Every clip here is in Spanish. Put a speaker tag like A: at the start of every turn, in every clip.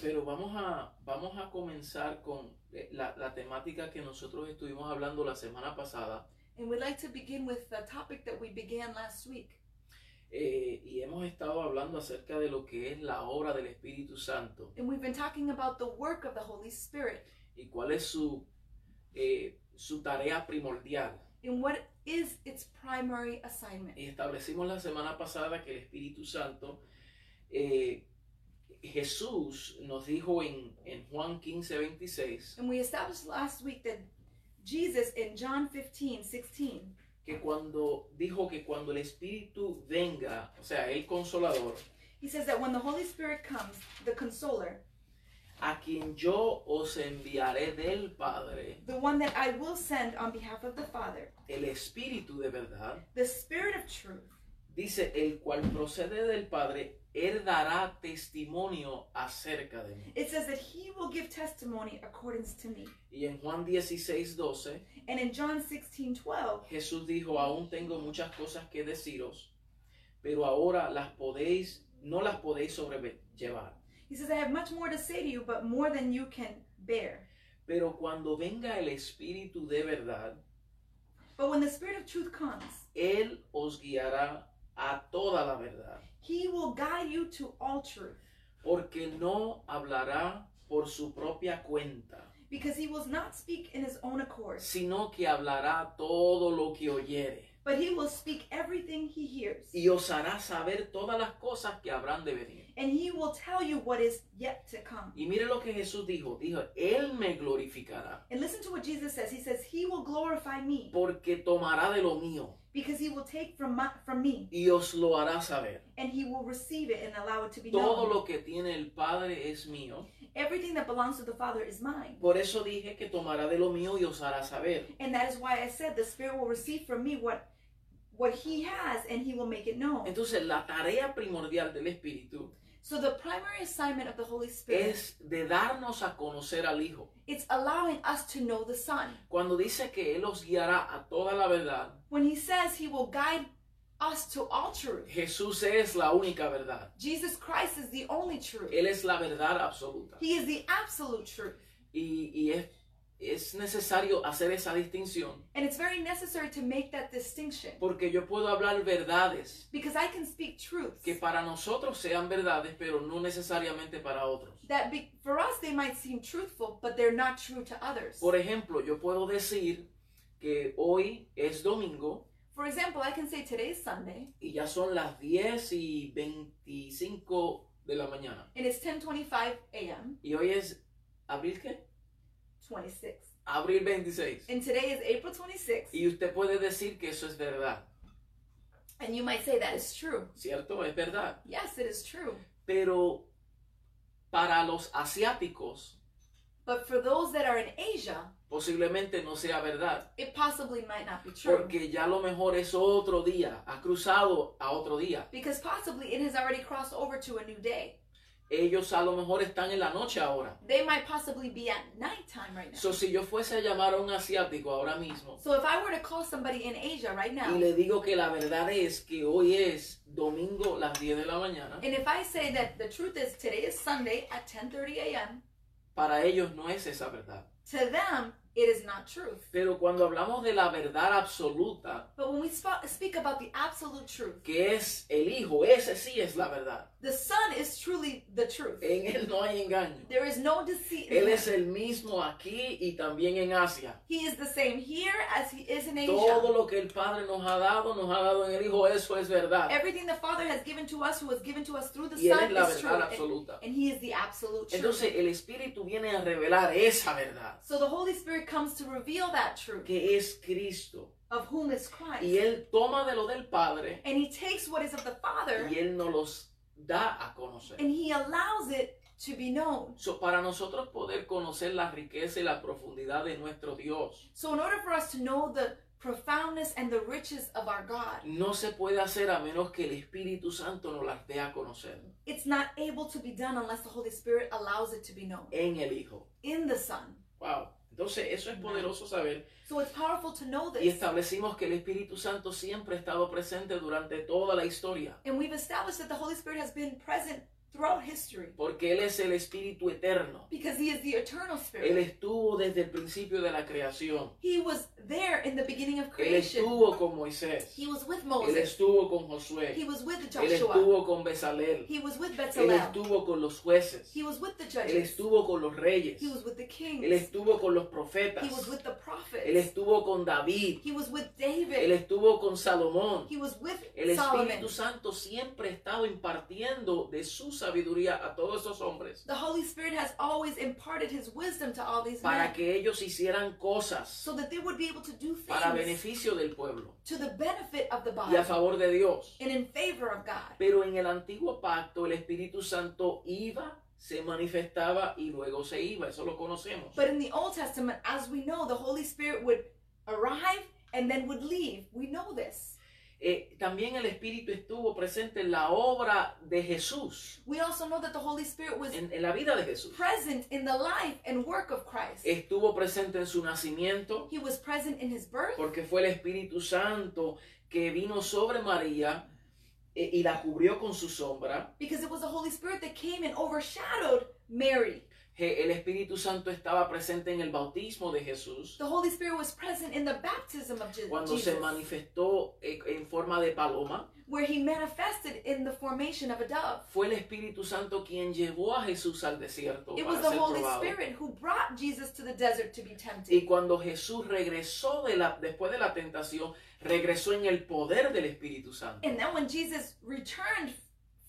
A: Pero vamos a, vamos a comenzar con eh, la, la temática que nosotros estuvimos hablando la semana pasada
B: And we'd like to begin with the topic that we began last week.
A: eh, y hemos estado hablando acerca de lo que es la obra del Espíritu Santo
B: And we've been talking about the work of the Holy Spirit
A: y cuál es su, eh, su tarea primordial.
B: and what is its primary assignment.
A: Y establecimos la semana pasada que el Espíritu Santo, eh, Jesús nos dijo en, en Juan 15, 26,
B: And we established last week that Jesus in John 15, 16,
A: que cuando dijo que cuando el Espíritu venga, o sea, el consolador,
B: he says that when the Holy Spirit comes, the consoler,
A: a quien yo os enviaré del Padre,
B: the one that I will send on behalf of the Father,
A: el Espíritu de verdad,
B: the Spirit of truth,
A: dice, el cual procede del Padre, él dará testimonio acerca de mí.
B: it says that he will give testimony according to me.
A: Y en Juan 16, 12,
B: And in John 16, 12,
A: Jesús dijo, aún tengo muchas cosas que deciros, pero ahora las podéis, no las podéis sobrellevar.
B: he says, I have much more to say to you, but more than you can bear.
A: Pero cuando venga el Espíritu de verdad,
B: But when the Spirit of truth comes,
A: Él os guiará a toda la verdad,
B: he will guide you to all truth,
A: porque no hablará por su propia cuenta,
B: because he will not speak in his own accord,
A: sino que hablará todo lo que oyere,
B: but he will speak everything he hears.
A: y os hará saber todas las cosas que habrán de venir.
B: And he will tell you what is yet to come.
A: Y mire lo que Jesús dijo, dijo, Él me glorificará,
B: And listen to what Jesus says. He says, He will glorify me
A: porque tomará de lo mío
B: because he will take from, my, from me
A: y os lo hará saber.
B: and he will receive it and allow it to be
A: Todo
B: known.
A: lo que tiene el Padre es mío.
B: Everything that belongs to the Father is mine.
A: Por eso dije que tomará de lo mío y os hará saber.
B: And that is why I said the Spirit will receive from me what what he has and he will make it known.
A: Entonces la tarea primordial del Espíritu
B: So the primary assignment of the Holy Spirit
A: es de darnos a conocer al Hijo.
B: it's allowing us to know the Son.
A: Cuando dice que Él os guiará a toda la verdad,
B: When he says he will guide us to all truth.
A: Jesús es la única verdad.
B: Jesus Christ is the only truth.
A: Él es la verdad absoluta.
B: He is the absolute truth.
A: Y, y es, es necesario hacer esa distinción
B: And it's very necessary to make that distinction
A: porque yo puedo hablar verdades
B: because I can speak truths
A: que para nosotros sean verdades, pero no necesariamente para otros.
B: that be, for us they might seem truthful, but they're not true to others.
A: Por ejemplo, yo puedo decir que hoy es domingo
B: For example, I can say today's Sunday
A: y ya son las 10 y 25 de la mañana.
B: and it's 10:25 a.m.
A: Y hoy es abril qué?
B: 26.
A: Abril 26.
B: And today is April 26.
A: Y usted puede decir que eso es verdad,
B: And you might say that is true.
A: ¿cierto? Es verdad.
B: Yes, it is true.
A: Pero para los asiáticos
B: But for those that are in Asia,
A: posiblemente no sea verdad,
B: it possibly might not be true.
A: porque ya lo mejor es otro día, ha cruzado a otro día.
B: Because possibly it has already crossed over to a new day.
A: Ellos a lo mejor están en la noche ahora.
B: They might possibly be at nighttime right now.
A: So, si yo fuese a llamar a un asiático ahora mismo
B: So if I were to call somebody in Asia right now,
A: y le digo que la verdad es que hoy es domingo las 10 de la mañana,
B: and if I say that the truth is today is Sunday at 10:30 a.m.,
A: para ellos no es esa verdad.
B: to them it is not truth.
A: Pero cuando hablamos de la verdad absoluta,
B: But when we sp- speak about the absolute truth,
A: que es el Hijo, ese sí es la verdad.
B: The Son is truly the truth.
A: En Él no hay engaño.
B: There is no deceit. in
A: Él es el mismo aquí y también en Asia.
B: He is the same here as he is in Asia.
A: Todo lo que el Padre nos ha dado, nos ha dado en el Hijo, eso es verdad.
B: Everything the Father has given to us, who has given to us through the
A: Y Él
B: Son,
A: es la
B: is true.
A: verdad
B: And,
A: absoluta.
B: and He is the absolute truth.
A: Entonces el Espíritu viene a revelar esa verdad,
B: so the Holy Spirit comes to reveal that truth
A: que es Cristo.
B: of whom is Christ.
A: Y Él toma de lo del Padre
B: and He takes what is of the Father
A: y Él nos los da a conocer.
B: and He allows it to be known.
A: So, para nosotros poder conocer la riqueza y la profundidad de nuestro Dios,
B: So in order for us to know the profoundness and the riches of our God,
A: no se puede hacer a menos que el Espíritu Santo nos las dé a conocer
B: it's not able to be done unless the Holy Spirit allows it to be known
A: en el Hijo.
B: in the Son.
A: Wow. Entonces, eso es poderoso saber.
B: So it's powerful to know
A: Y
B: this.
A: establecimos que el Espíritu Santo siempre ha estado presente durante toda la historia.
B: And we've established that the Holy Spirit has been present throughout history
A: porque Él es el Espíritu eterno.
B: because he is the eternal
A: Él
B: spirit.
A: estuvo desde el principio de la creación.
B: He was there in the beginning of
A: Él
B: creation.
A: estuvo con Moisés.
B: He was with
A: Él
B: Moses.
A: estuvo con Josué.
B: He was with
A: Él
B: Joshua.
A: estuvo con Bezalel.
B: He was with
A: Él
B: Bezalel.
A: estuvo con los jueces.
B: He was with the
A: Él
B: judges.
A: estuvo con los reyes.
B: He was with the
A: Él
B: kings.
A: estuvo con los
B: He
A: profetas.
B: was with the
A: Él
B: prophets.
A: estuvo con David.
B: He was with
A: Él
B: David.
A: estuvo con Salomón.
B: He was with
A: El
B: Solomon.
A: Espíritu Santo siempre ha estado impartiendo de su sabiduría a todos esos hombres
B: The Holy Spirit has always imparted his wisdom to all these
A: para
B: men
A: que ellos hicieran cosas
B: so that they would be able to do
A: para
B: things
A: beneficio del pueblo
B: to the benefit of the
A: y
B: body
A: a favor de Dios.
B: and in favor of God.
A: Pero en el antiguo pacto el Espíritu Santo iba, se manifestaba y luego se iba. Eso lo conocemos.
B: But in the Old Testament, as we know, the Holy Spirit would arrive and then would leave. We know this.
A: Eh, también el Espíritu estuvo presente en la obra de Jesús,
B: We also know that the Holy Spirit was
A: en, en la vida de Jesús.
B: present in the life and work of Christ.
A: Estuvo presente en su nacimiento,
B: He was present in his birth
A: porque fue el Espíritu Santo que vino sobre María eh, y la cubrió con su sombra.
B: because it was the Holy Spirit that came and overshadowed Mary.
A: El Espíritu Santo estaba presente en el bautismo de Jesús,
B: The Holy Spirit was present in the baptism of Je-
A: cuando se
B: Jesus,
A: manifestó eh, en forma de paloma.
B: where he manifested in the formation of a dove.
A: Fue el Espíritu Santo quien llevó a Jesús al desierto
B: It
A: para
B: was the
A: ser
B: Holy
A: probado.
B: Spirit who brought Jesus to the desert to be tempted.
A: Y cuando Jesús regresó de la, después de la tentación, regresó en el poder del Espíritu Santo.
B: And then when Jesus returned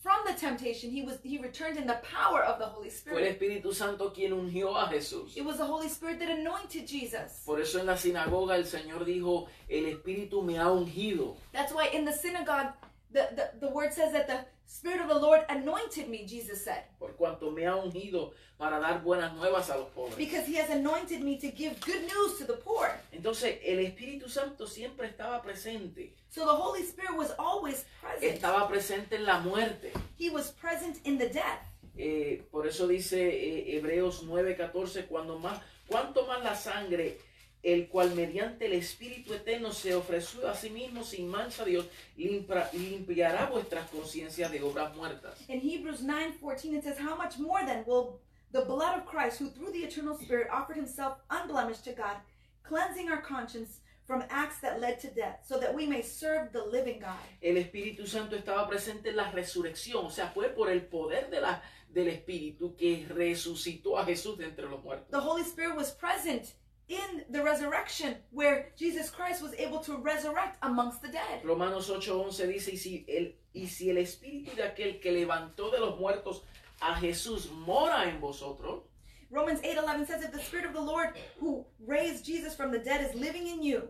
B: from the temptation, he was he returned in the power of the Holy
A: Fue el
B: Spirit.
A: Espíritu Santo quien ungió a Jesús.
B: It was the Holy Spirit that anointed Jesus.
A: Por eso en la sinagoga el Señor dijo, el Espíritu me ha ungido.
B: That's why in the synagogue, the, the, the word says that the Spirit of the Lord anointed me, Jesus said.
A: por cuanto me ha ungido para dar buenas nuevas a los pobres.
B: Because he has anointed me to give good news to the poor.
A: Entonces, el Espíritu Santo siempre estaba presente.
B: So the Holy Spirit was always present.
A: Estaba presente en la muerte.
B: He was present in the death.
A: Eh, por eso dice eh, Hebreos 9:14, cuando más, cuanto más la sangre, el cual mediante el Espíritu Eterno se ofreció a sí mismo sin mancha a Dios, limpra- limpiará vuestras conciencias de obras muertas.
B: In Hebrews 9:14 it says, How much more then will the blood of Christ, who through the eternal Spirit offered himself unblemished to God, cleansing our conscience from acts that led to death, so that we may serve the living God.
A: El Espíritu Santo estaba presente en la resurrección, o sea, fue por el poder de la, del Espíritu que resucitó a Jesús de entre los muertos.
B: The Holy Spirit was present in the resurrection where Jesus Christ was able to resurrect amongst the dead.
A: Romanos 8:11 dice, y si, el, y si el Espíritu de aquel que levantó de los muertos a Jesús mora en vosotros,
B: Romans 8:11 says if the spirit of the Lord who raised Jesus from the dead is living in you,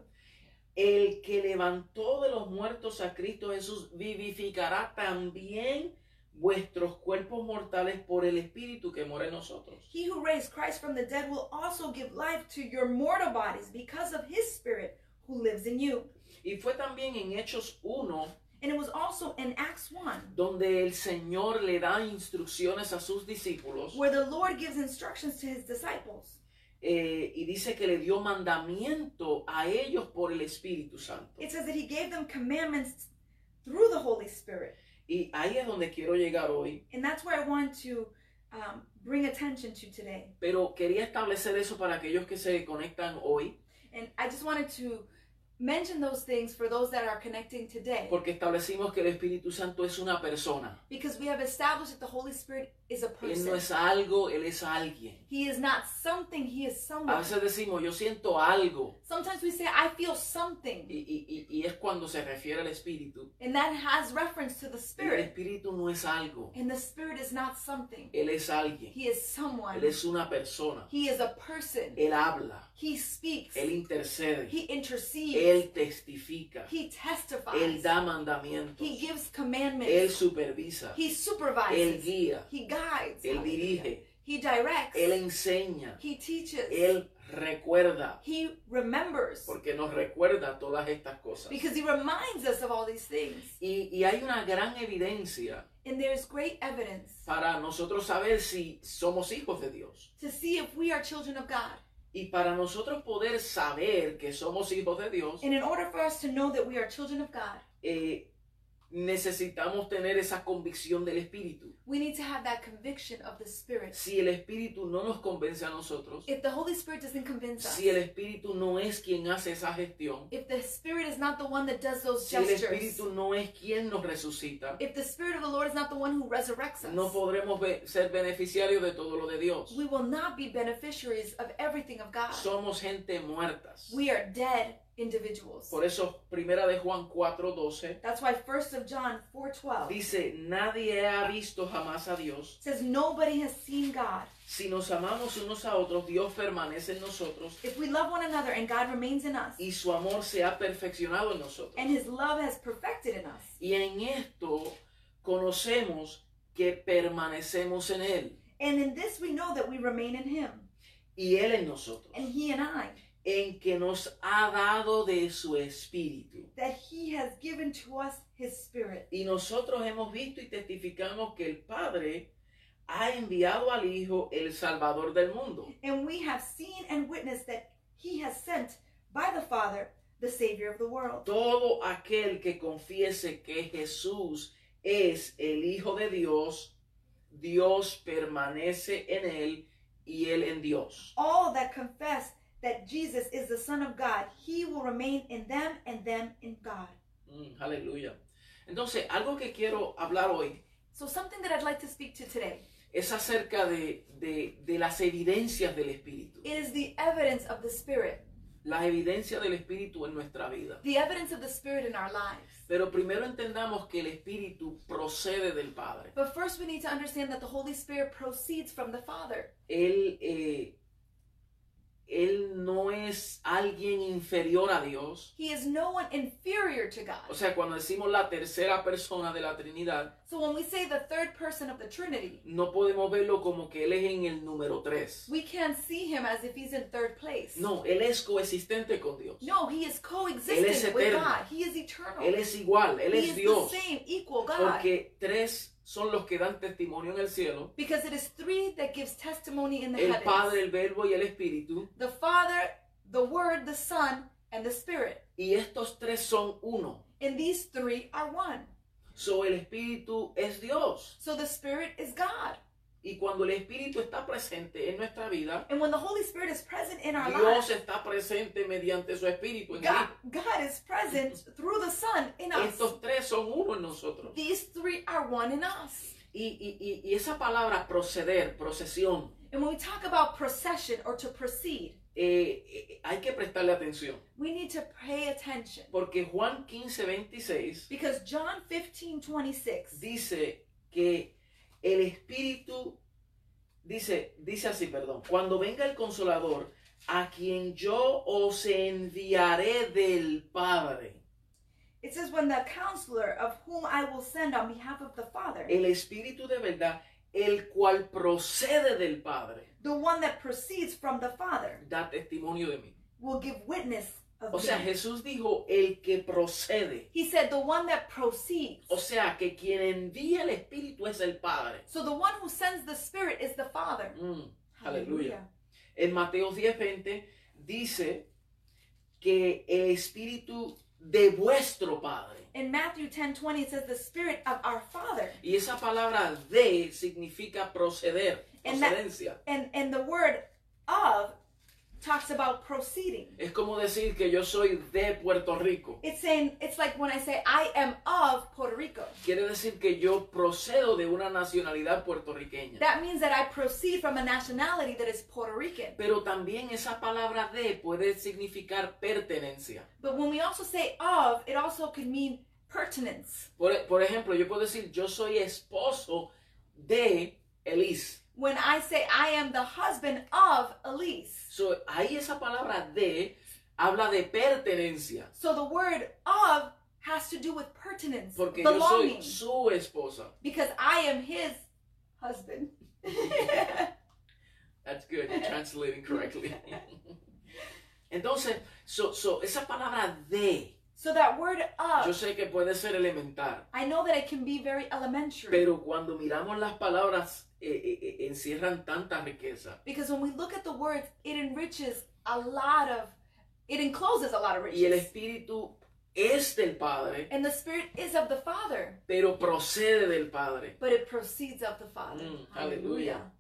A: El que levantó de los muertos a Cristo Jesús vivificará también vuestros cuerpos mortales por el Espíritu que mora en nosotros.
B: he who raised Christ from the dead will also give life to your mortal bodies because of his spirit who lives in you.
A: Y fue también en Hechos 1
B: And it was also in Acts 1
A: donde el Señor le da instrucciones a sus discípulos
B: where the Lord gives instructions to his disciples.
A: eh, y dice que le dio mandamiento a ellos por el Espíritu Santo.
B: It says that he gave them commandments through the Holy Spirit.
A: Y ahí es donde quiero llegar hoy.
B: And that's where I want to um, bring attention to today.
A: Pero quería establecer eso para aquellos que se conectan hoy,
B: And I just wanted to mention those things for those that are connecting today.
A: porque establecimos que el Espíritu Santo es una persona.
B: Because we have established that the Holy Spirit is a
A: Él no
B: person.
A: es algo, Él es alguien.
B: He is not something, he is
A: A
B: someone.
A: veces decimos, yo siento algo.
B: Sometimes we say, I feel something.
A: Y, y- y- es cuando se refiere al Espíritu.
B: And that has reference to the
A: El
B: Spirit.
A: Espíritu no es algo.
B: And the Spirit is not something.
A: Él es alguien.
B: He is someone.
A: Él es una persona.
B: He is a person.
A: Él habla.
B: He speaks.
A: Él intercede.
B: He intercedes.
A: Él testifica.
B: He
A: Él
B: testifies.
A: da mandamientos.
B: He gives
A: Él
B: commandments.
A: supervisa.
B: He
A: Él
B: supervises.
A: guía.
B: He guides.
A: Él dirige.
B: He directs.
A: Él enseña.
B: He teaches.
A: Él recuerda.
B: He remembers.
A: Porque nos recuerda todas estas cosas.
B: Because he reminds us of all these things.
A: Y, y hay una gran evidencia
B: And there's great evidence
A: para nosotros saber si somos hijos de Dios.
B: to see if we are children of God.
A: Y para nosotros poder saber que somos hijos de Dios,
B: And in order for us to know that we are children of God,
A: eh, necesitamos tener esa convicción del Espíritu.
B: We need to have that conviction of the Spirit.
A: Si el Espíritu no nos convence a nosotros,
B: If the Holy Spirit doesn't convince us,
A: si el Espíritu no es quien hace esa gestión,
B: if the Spirit is not the one that does those
A: si el
B: gestures,
A: Espíritu no es quien nos resucita,
B: if the Spirit of the Lord is not the one who resurrects us,
A: no podremos ve- ser beneficiarios de todo lo de Dios.
B: we will not be beneficiaries of everything of God.
A: Somos gente muertas.
B: We are dead individuals.
A: Por eso, primera de Juan 4:12
B: That's why 1st of John 4:12
A: dice, nadie ha visto jamás a Dios.
B: says nobody has seen God.
A: Si nos amamos unos a otros, Dios permanece en nosotros
B: If we love one another and God remains in us,
A: y su amor se ha perfeccionado en nosotros.
B: and his love has perfected in us.
A: Y en esto conocemos que permanecemos en Él
B: And in this we know that we remain in him
A: y Él en nosotros,
B: and he and I,
A: en que nos ha dado de su espíritu.
B: that he has given to us his spirit.
A: Y nosotros hemos visto y testificamos que el Padre ha enviado al Hijo el Salvador del mundo.
B: And we have seen and witnessed that he has sent by the Father the Savior of the world.
A: Todo aquel que confiese que Jesús es el Hijo de Dios, Dios permanece en él y él en Dios.
B: All that confess that Jesus is the Son of God, he will remain in them and them in God.
A: Mm, aleluya. Entonces, algo que quiero hablar hoy
B: So, something that I'd like to speak to today
A: es acerca de, de- de las evidencias del Espíritu.
B: is the evidence of the Spirit,
A: Las evidencias del Espíritu en nuestra vida.
B: the evidence of the Spirit in our lives.
A: Pero primero entendamos que el Espíritu procede del Padre.
B: But first, we need to understand that the Holy Spirit proceeds from the Father.
A: Él, eh, él no es alguien inferior a Dios.
B: He is no one inferior to
A: O
B: God.
A: sea, cuando decimos la tercera persona de la Trinidad,
B: So, when we say the third person of the Trinity,
A: no podemos verlo como que Él es en el número 3.
B: we can't see him as if he's in third place.
A: No, Él es coexistente con Dios.
B: No, he is
A: Él es
B: coexistent with
A: eterno.
B: God. He is eternal.
A: Él es igual, Él
B: he
A: es
B: is
A: Dios.
B: the same, equal God.
A: Porque tres son los que dan testimonio en el cielo.
B: Because it is three that gives testimony in the
A: El
B: heavens.
A: Padre, el Verbo y el Espíritu.
B: the Father, the Word, the Son, and the Spirit.
A: Y estos tres son uno.
B: And these three are one.
A: So el Espíritu es Dios.
B: So the Spirit is God.
A: Y cuando el Espíritu está presente en nuestra vida,
B: And when the Holy Spirit is present in our
A: Dios
B: lives,
A: está presente mediante su Espíritu en
B: God. God is present through the Son in us.
A: Estos tres son uno en nosotros.
B: These three are one in us.
A: Y, y- y- y esa palabra proceder, procesión,
B: And when we talk about procession or to proceed,
A: eh, eh, hay que prestarle atención.
B: we need to pay attention.
A: Porque Juan 15, 26
B: Because John 15 26
A: dice que el Espíritu, dice, dice así, perdón, cuando venga el consolador, a quien yo os enviaré del Padre.
B: It says, When the counselor of whom I will send on behalf of the Father,
A: El Espíritu de verdad, el cual procede del Padre,
B: the one that proceeds from the Father,
A: da testimonio de mí.
B: will give witness
A: O sea. Jesús dijo el que procede.
B: He said, The one that proceeds.
A: O sea, que quien envía el Espíritu es el Padre.
B: So the one who sends the Spirit is the Father.
A: Mm, aleluya. En Mateo 10:20 dice que el Espíritu de vuestro Padre.
B: In Matthew 10 20, it says, The Spirit of our Father.
A: Y esa palabra de significa proceder, procedencia.
B: And, and the word of talks about proceeding.
A: Es como decir que yo soy de Puerto Rico.
B: It's saying, it's like when I say, I am of Puerto Rico.
A: Quiere decir que yo procedo de una nacionalidad puertorriqueña.
B: That means that I proceed from a nationality that is Puerto Rican.
A: Pero también esa palabra de puede significar pertenencia.
B: But when we also say of, it also could mean pertinence.
A: Por, por ejemplo, yo puedo decir yo soy esposo de Elise.
B: When I say I am the husband of Elise.
A: So, ahí esa palabra de habla de pertenencia.
B: So the word of has to do with pertinence,
A: Porque yo
B: belonging.
A: soy su esposa.
B: Because I am his husband.
A: That's good. You're translating correctly. Entonces, so, so, esa palabra de,
B: so that word
A: yo
B: of,
A: sé que puede ser elemental,
B: I know that it can be very elementary.
A: pero cuando miramos las palabras, eh, eh, encierran tanta riqueza.
B: because when we look at the words, it enriches a lot of, it encloses a lot of
A: Y el
B: riches.
A: Espíritu es del Padre,
B: And the Spirit is of the Father,
A: pero procede del Padre.
B: but it proceeds of the Father.
A: Mm, aleluya.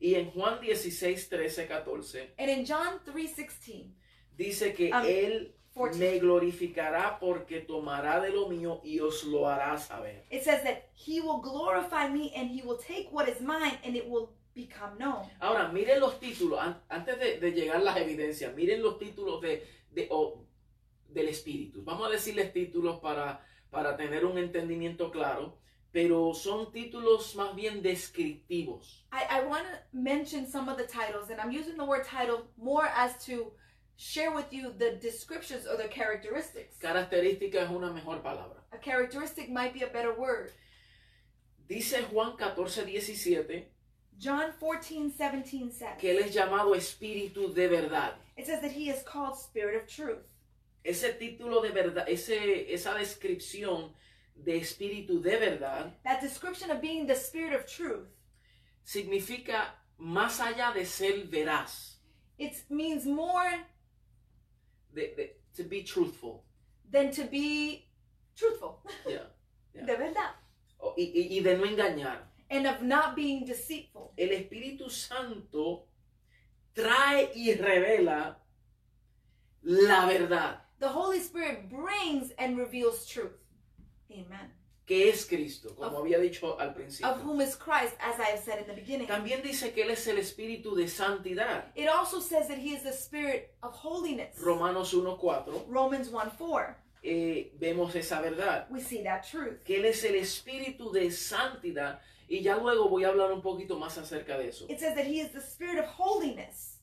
A: Y en Juan 16, 13, 14
B: And in John 3:16,
A: dice que
B: Um,
A: Él
B: 14.
A: Me glorificará porque tomará de lo mío y os lo hará saber.
B: it says that he will glorify me and he will take what is mine and it will become known.
A: Ahora, miren los títulos, an- antes de, de llegar las evidencias, miren los títulos de, de- o- del Espíritu. Vamos a decirles títulos para, para tener un entendimiento claro, pero son títulos más bien descriptivos.
B: I, I want to mention some of the titles, and I'm using the word title more as to share with you the descriptions or the characteristics.
A: Característica es una mejor palabra.
B: A characteristic might be a better word.
A: Dice Juan 14, 17
B: John 14, 17 says,
A: que Él es llamado Espíritu de verdad.
B: it says that he is called Spirit of Truth.
A: Ese título de verdad, ese, esa descripción de Espíritu de verdad
B: That description of being the Spirit of Truth,
A: significa más allá de ser veraz,
B: it means more
A: de, de- to be truthful.
B: than to be truthful.
A: Yeah. Yeah.
B: De verdad.
A: O- y, y- y de no engañar.
B: And of not being deceitful.
A: El Espíritu Santo trae y revela la verdad,
B: The Holy Spirit brings and reveals truth. Amen.
A: Que es Cristo, como
B: Of-
A: había dicho al
B: Of
A: principio.
B: whom is Christ, as I have said in the beginning.
A: También dice que Él es el Espíritu de santidad.
B: It also says that he is the Spirit of holiness.
A: Romanos 1.4,
B: Romans 1 4.
A: eh, vemos esa verdad.
B: We see that truth.
A: Que Él es el Espíritu de santidad. Y ya luego voy a hablar un poquito más acerca de eso.
B: It says that he is the Spirit of holiness.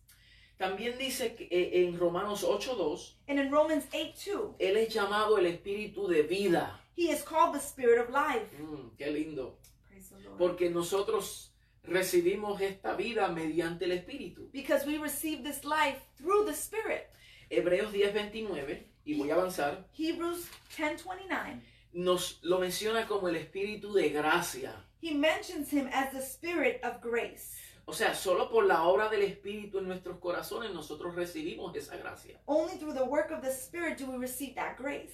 A: También dice que, eh, en Romanos 8.2,
B: And in Romans 8 2,
A: Él es llamado el Espíritu de vida.
B: He is called the Spirit of life.
A: Mm, qué lindo.
B: Praise the Lord.
A: Porque nosotros recibimos esta vida mediante el Espíritu.
B: Because we receive this life through the Spirit.
A: Hebreos 10.29, y voy a avanzar,
B: Hebrews ten twenty nine.
A: nos lo menciona como el Espíritu de gracia.
B: He mentions him as the Spirit of grace.
A: O sea, solo por la obra del Espíritu en nuestros corazones nosotros recibimos esa gracia.
B: Only through the work of the Spirit do we receive that grace.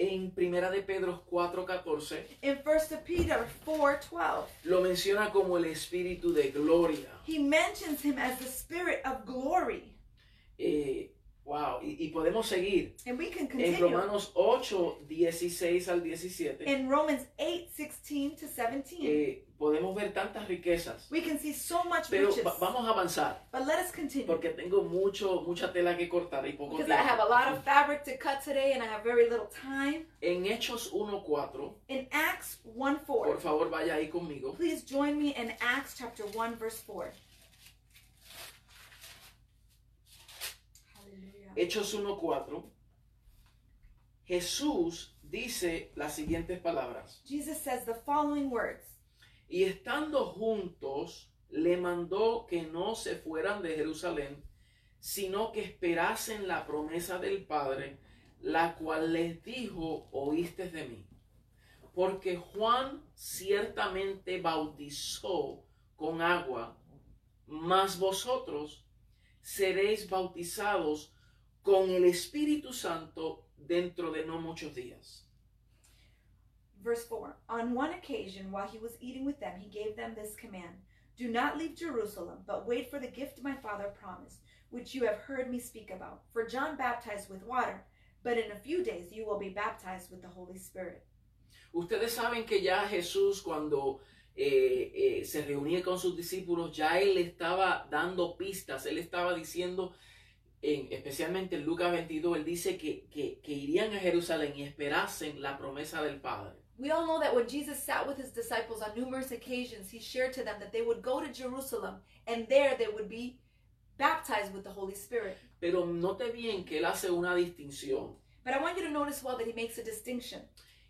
A: En Primera de Pedro 4.14
B: In 1 Peter 4 12,
A: lo menciona como el Espíritu de gloria.
B: he mentions him as the Spirit of glory.
A: Eh, wow, y, y podemos seguir.
B: And we can
A: En
B: continue.
A: Romanos 8, 16 al 17,
B: In Romans 8 16 to 17,
A: eh, podemos ver tantas riquezas.
B: we can see so much
A: Pero
B: riches.
A: va- vamos a avanzar,
B: But let us continue.
A: porque tengo mucho, mucha tela que cortar y poco
B: Because I have a
A: tiempo.
B: lot of fabric to cut today and I have very little time.
A: En Hechos 1.4,
B: In Acts 1 4,
A: por favor vaya ahí conmigo.
B: please join me in Acts chapter 1, verse 4. Hallelujah.
A: Hechos 1.4, Jesús dice las siguientes palabras.
B: Jesus says the following words
A: Y estando juntos, le mandó que no se fueran de Jerusalén, sino que esperasen la promesa del Padre, la cual les dijo, oíste de mí. Porque Juan ciertamente bautizó con agua, mas vosotros seréis bautizados con el Espíritu Santo dentro de no muchos días.
B: Verse 4 On one occasion, while he was eating with them, he gave them this command Do not leave Jerusalem, but wait for the gift my father promised, which you have heard me speak about. For John baptized with water, but in a few days you will be baptized with the Holy Spirit.
A: Ustedes saben que ya Jesús cuando eh, eh, se reunía con sus discípulos, ya él estaba dando pistas, él estaba diciendo, en, especialmente en Lucas 22, él dice que, que, que irían a Jerusalén y esperasen la promesa del Padre.
B: We all know that when Jesus sat with his disciples on numerous occasions, he shared to them that they would go to Jerusalem and there they would be baptized with the Holy Spirit.
A: Pero note bien que él hace una distinción
B: But I want you to notice well that he makes a distinction.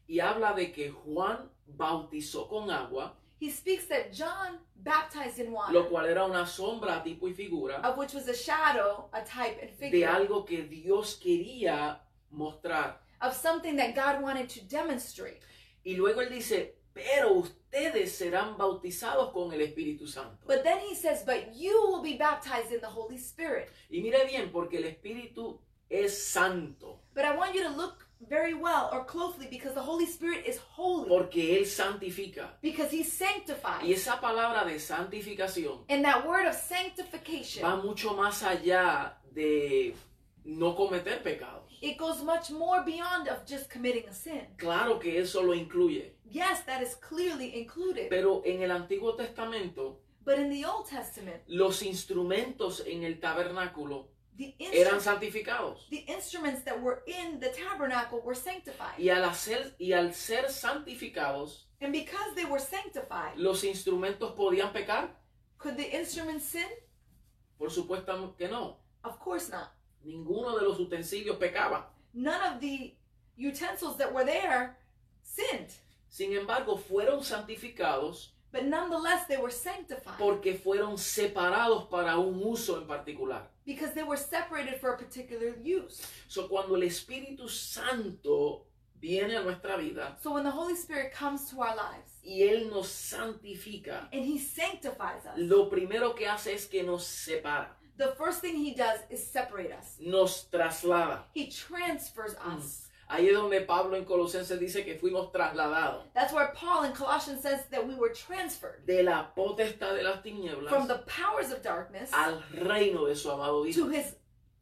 A: y habla de que Juan bautizó con agua,
B: He speaks that John baptized in water.
A: lo cual era una sombra, tipo y figura
B: of which was a shadow, a type, and figure.
A: de algo que Dios quería mostrar.
B: of something that God wanted to demonstrate.
A: Y luego él dice, pero ustedes serán bautizados con el Espíritu Santo.
B: But then he says, But you will be baptized in the Holy Spirit.
A: Y mire bien, porque el Espíritu es santo.
B: But I want you to look very well or closely because the Holy Spirit is holy.
A: porque Él santifica.
B: Because he
A: Y
B: sanctifies.
A: esa palabra de santificación
B: And that word of sanctification,
A: va mucho más allá de no cometer pecados.
B: It goes much more beyond of just committing a sin.
A: Claro que eso lo incluye,
B: Yes, that is clearly included.
A: pero en el Antiguo Testamento
B: But in the Old Testament,
A: los instrumentos en el tabernáculo
B: the,
A: eran santificados.
B: the instruments that were in the tabernacle were sanctified.
A: Y al, hacer, y al ser santificados,
B: And because they were sanctified,
A: ¿los instrumentos podían pecar?
B: could the instruments sin?
A: Por supuesto que no.
B: Of course not.
A: Ninguno de los utensilios pecaba.
B: None of the utensils that were there sinned.
A: Sin embargo, fueron santificados
B: But nonetheless, they were sanctified
A: porque fueron separados para un uso en particular.
B: because they were separated for a particular use.
A: So, cuando el Espíritu Santo viene a nuestra vida
B: So when the Holy Spirit comes to our lives
A: y Él nos santifica,
B: and He sanctifies us,
A: lo primero que hace es que nos separa,
B: the first thing He does is separate us.
A: nos traslada.
B: He transfers mm. us.
A: Ahí es donde Pablo en Colosenses dice que fuimos trasladados
B: That's where Paul in Colossians says that we were transferred
A: de la potestad de las tinieblas
B: from the powers of darkness
A: al reino de su amado Hijo.
B: to His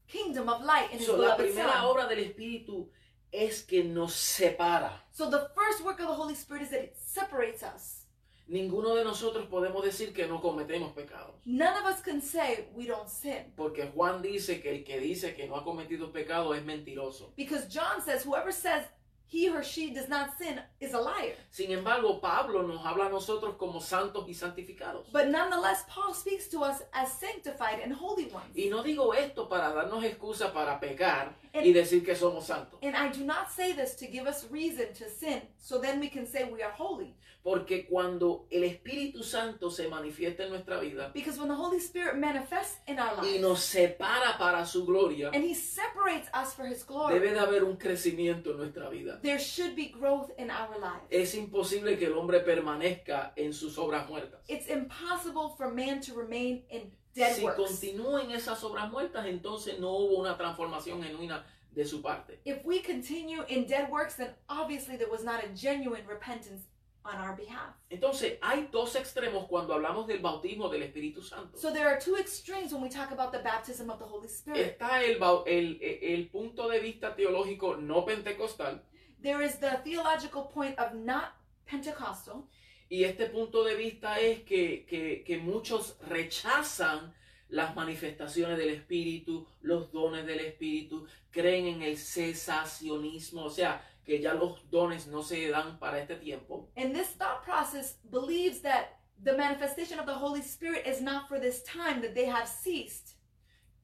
B: kingdom of light and His
A: So, la primera
B: Son.
A: obra del Espíritu es que nos separa.
B: So the first work of the Holy Spirit is that it separates us.
A: Ninguno de nosotros podemos decir que no cometemos pecados.
B: None of us can say we don't sin.
A: Porque Juan dice que el que dice que no ha cometido pecado es mentiroso.
B: Because John says whoever says he or she does not sin is a liar.
A: Sin embargo, Pablo nos habla a nosotros como santos y santificados.
B: But nonetheless, Paul speaks to us as sanctified and holy ones.
A: Y no digo esto para darnos excusa para pecar y decir que somos santos.
B: And I do not say this to give us reason to sin, so then we can say we are holy.
A: Porque cuando el Espíritu Santo se manifiesta en nuestra vida
B: Because when the Holy Spirit manifests in our
A: y
B: lives
A: nos separa para su gloria,
B: and He separates us for His
A: debe
B: glory,
A: de haber un crecimiento en nuestra vida.
B: there should be growth in our lives.
A: Es imposible que el hombre permanezca en sus obras muertas.
B: It's impossible for man to remain in dead
A: Si
B: works.
A: continúan esas obras muertas, entonces no hubo una transformación genuina de su parte.
B: If we continue in dead works, then obviously there was not a genuine repentance on our behalf.
A: Entonces, hay dos extremos cuando hablamos del bautismo del Espíritu Santo.
B: So there are two extremes when we talk about the baptism of the Holy Spirit.
A: Está el, el, el punto de vista teológico no pentecostal
B: There is the theological point of not Pentecostal,
A: y este punto de vista es que, que, que muchos rechazan las manifestaciones del Espíritu, los dones del Espíritu, creen en el cesacionismo, o sea, que ya los dones no se dan para este tiempo.
B: and this thought process believes that the manifestation of the Holy Spirit is not for this time, that they have ceased.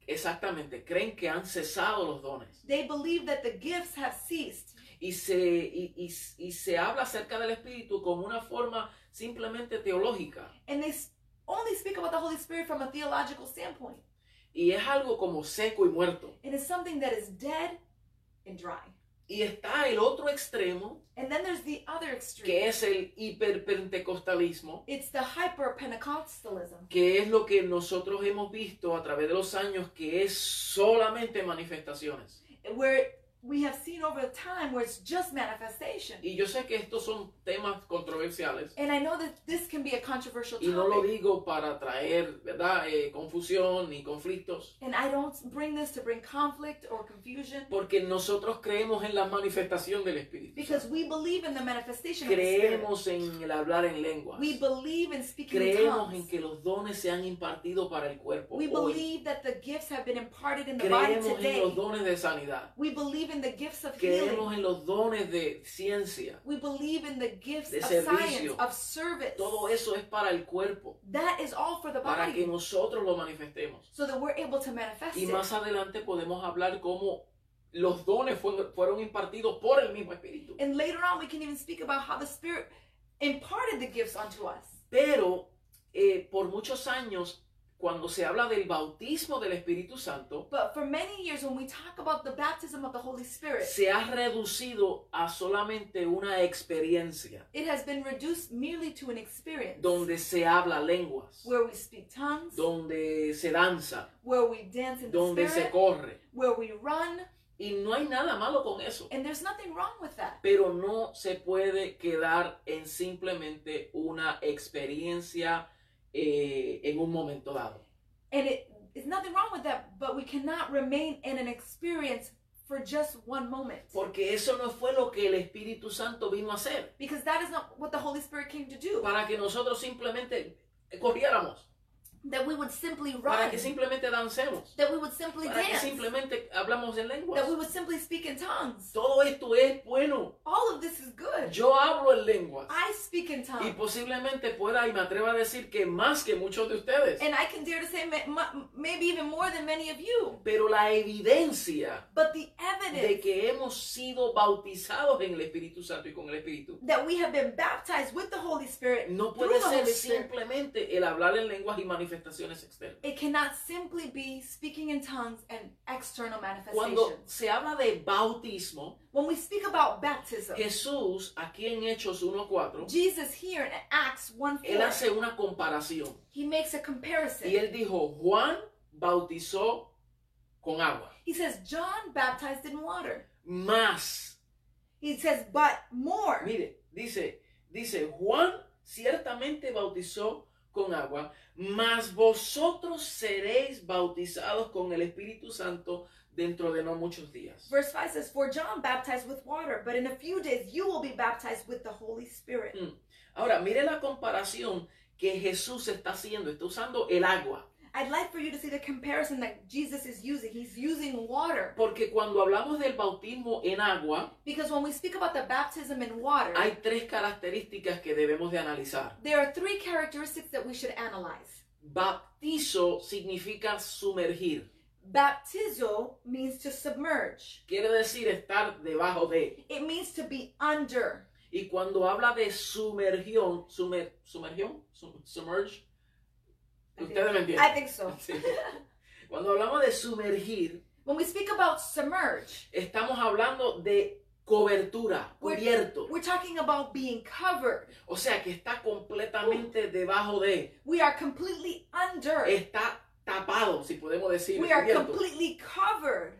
A: Exactamente, creen que han cesado los dones.
B: They believe that the gifts have ceased.
A: Y se, y, y- y se habla acerca del Espíritu como una forma simplemente teológica.
B: And they only speak about the Holy Spirit from a theological standpoint.
A: Y es algo como seco y muerto.
B: It is something that is dead and dry.
A: Y está el otro extremo,
B: And then there's the other extreme.
A: que es el hiperpentecostalismo,
B: It's the hyper
A: que es lo que nosotros hemos visto a través de los años, que es solamente manifestaciones.
B: where we have seen over time where it's just manifestation.
A: Y yo sé que estos son temas controversiales.
B: And I know that this can be a controversial
A: Y no lo
B: topic.
A: digo para traer, ¿verdad?, Eh, confusión ni conflictos.
B: And I don't bring this to bring conflict or confusion
A: Porque nosotros creemos en la manifestación del Espíritu.
B: because we believe in the manifestation of the Spirit.
A: Creemos en el hablar en lenguas.
B: We believe in speaking in
A: Creemos en
B: tongues.
A: que los dones se han impartido para el cuerpo.
B: We
A: hoy.
B: believe that the gifts have been imparted in the body
A: Creemos en
B: today.
A: los dones de sanidad.
B: We believe in the gifts of
A: Creemos
B: healing.
A: en los dones de ciencia.
B: We believe in the gifts
A: de
B: of
A: servicio.
B: science, of service.
A: Todo eso es para el cuerpo,
B: That is all for the
A: para que
B: body,
A: nosotros lo manifestemos.
B: so that we're able to manifest
A: Y más adelante podemos hablar cómo los dones fueron impartidos por el mismo Espíritu.
B: And later on, we can even speak about how the Spirit imparted the gifts unto us.
A: Pero eh, por muchos años, cuando se habla del bautismo del Espíritu Santo,
B: But for many years, when we talk about the baptism of the Holy Spirit,
A: se ha reducido a solamente una experiencia
B: it has been reduced merely to an experience
A: donde se habla lenguas,
B: where we speak tongues,
A: donde se danza,
B: where we dance in the
A: donde se
B: Spirit,
A: corre.
B: where we run.
A: Y no hay nada malo con eso.
B: And there's nothing wrong with that.
A: Pero no se puede quedar en simplemente una experiencia eh, en un momento dado.
B: And it is nothing wrong with that, but we cannot remain in an experience for just one moment.
A: Porque eso no fue lo que el Espíritu Santo vino a hacer.
B: Because that is not what the Holy Spirit came to do.
A: Para que nosotros simplemente corriéramos.
B: That we would simply
A: Para
B: run.
A: que simplemente dancemos.
B: That we would simply
A: Para que
B: dance.
A: simplemente hablamos en lenguas.
B: That we would simply speak in tongues.
A: Todo esto es bueno.
B: All of this is good.
A: Yo hablo en lenguas.
B: I speak in
A: Y
B: tongues.
A: posiblemente pueda y me atrevo a decir que más que muchos de ustedes.
B: And I can dare to say ma- ma- maybe even more than many of you.
A: Pero la evidencia
B: But the
A: de
B: evidence
A: que hemos sido bautizados en el Espíritu Santo y con el Espíritu
B: that we have been baptized with the Holy Spirit
A: no puede ser simplemente el hablar en lenguas y manifestaciones externas.
B: It cannot simply be speaking in tongues and external
A: Cuando
B: manifestations.
A: se habla de bautismo,
B: When we speak about baptism,
A: Jesús aquí en Hechos 1.4,
B: Jesus here in Acts 1
A: él
B: 4,
A: hace una comparación
B: he makes a comparison.
A: y él dijo, Juan bautizó con agua,
B: He says, John baptized in water.
A: más
B: He says, but more.
A: Mire, dice, dice, Juan ciertamente bautizó con agua, mas vosotros seréis bautizados con el Espíritu Santo dentro de no muchos días.
B: Verse 5 says, For John baptized with water, but in a few days you will be baptized with the Holy Spirit.
A: Ahora, mire la comparación que Jesús está haciendo, está usando el agua.
B: I'd like for you to see the comparison that Jesus is using. He's using water.
A: Porque cuando hablamos del bautismo en agua,
B: Because when we speak about the baptism in water,
A: hay tres características que debemos de analizar.
B: there are three characteristics that we should analyze.
A: Bautizo significa sumergir.
B: Baptizo means to submerge.
A: Quiere decir estar debajo de.
B: It means to be under.
A: Y cuando habla de sumergión, sumer, sumergión, Sum- submerge, ustedes me
B: I
A: entienden.
B: think so.
A: Sí. Cuando hablamos de sumergir,
B: When we speak about submerge,
A: estamos hablando de cobertura,
B: We're-
A: cubierto.
B: we're talking about being covered.
A: O sea que está completamente debajo de,
B: We are completely under.
A: está tapado, si podemos decir,
B: We are
A: cubierto,
B: completely covered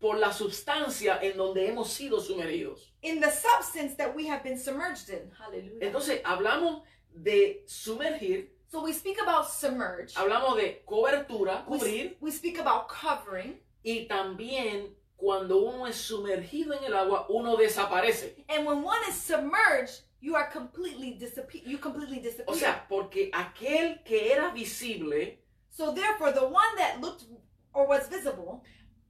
A: por la sustancia en donde hemos sido sumergidos.
B: in the substance that we have been submerged in. Hallelujah.
A: Entonces, hablamos de sumergir,
B: So we speak about submerge.
A: hablamos de cobertura,
B: We,
A: cubrir,
B: we speak about covering.
A: y también cuando uno es sumergido en el agua, uno desaparece.
B: And when one is submerged, you are completely disappear. You completely disappear.
A: O sea, porque aquel que era visible,
B: so therefore, the one that looked or was visible,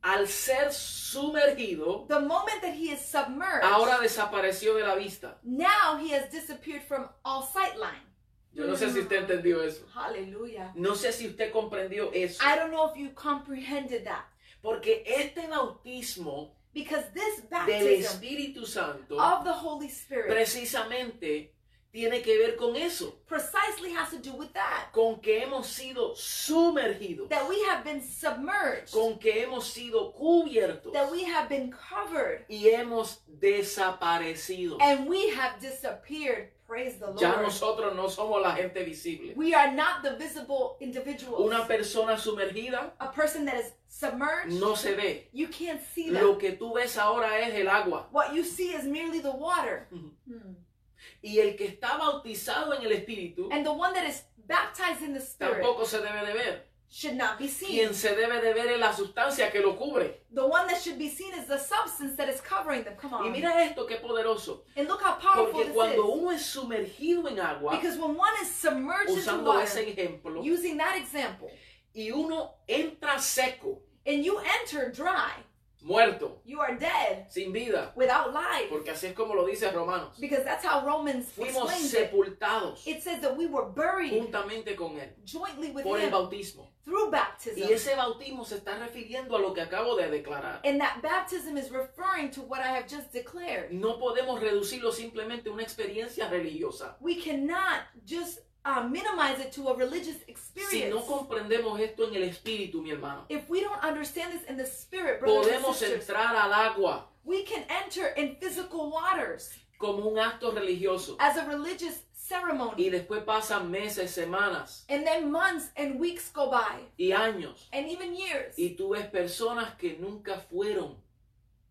A: al ser sumergido,
B: the moment that he is submerged,
A: ahora desapareció de la vista.
B: now he has disappeared from all sight line.
A: Yo no sé si usted entendió eso.
B: Hallelujah.
A: No sé si usted comprendió eso.
B: I don't know if you comprehended that.
A: Porque este bautismo
B: Because this
A: del
B: baptism
A: Espíritu Santo
B: of the Holy Spirit
A: precisamente tiene que ver con eso,
B: precisely has to do with that.
A: con que hemos sido sumergidos,
B: That we have been submerged,
A: con que hemos sido cubiertos
B: that we have been covered,
A: y hemos desaparecido.
B: and we have disappeared. Praise the Lord.
A: Ya nosotros no somos la gente visible.
B: We are not the visible individuals.
A: Una persona sumergida
B: a person that is submerged,
A: no se ve.
B: you can't see them.
A: Lo que tú ves ahora es el agua.
B: What you see is merely the water. Hmm.
A: Y el que está bautizado en el Espíritu
B: And the one that is baptized in the Spirit
A: tampoco se debe de ver.
B: should not be seen.
A: Quien se debe de ver es la sustancia que lo cubre.
B: The one that should be seen is the substance that is covering them. Come
A: Y
B: on.
A: mira esto qué poderoso.
B: And look how powerful
A: Porque
B: this
A: cuando
B: is.
A: uno es sumergido en agua,
B: Because when one is submerged into
A: usando
B: water,
A: ese ejemplo,
B: using that example,
A: y uno entra seco,
B: and you enter dry,
A: muerto,
B: you are dead,
A: sin vida,
B: without life.
A: porque así es como lo dice Romanos.
B: Because that's how Romans
A: Fuimos
B: explains it.
A: sepultados
B: It says that we were buried
A: juntamente con Él
B: jointly with
A: por el
B: him
A: bautismo.
B: through baptism.
A: Y ese bautismo se está refiriendo a lo que acabo de declarar.
B: And that baptism is referring to what I have just declared.
A: No podemos reducirlo simplemente a una experiencia religiosa.
B: We cannot just uh, minimize it to a religious
A: Si
B: experience.
A: no comprendemos esto en el espíritu, mi hermano,
B: if we don't understand this in the spirit, brothers and
A: podemos
B: sisters,
A: entrar al agua
B: we can enter in physical waters
A: como un acto religioso
B: as a religious ceremony.
A: y después pasan meses, semanas
B: And then months and weeks go by,
A: y años
B: and even years.
A: y tú ves personas que nunca fueron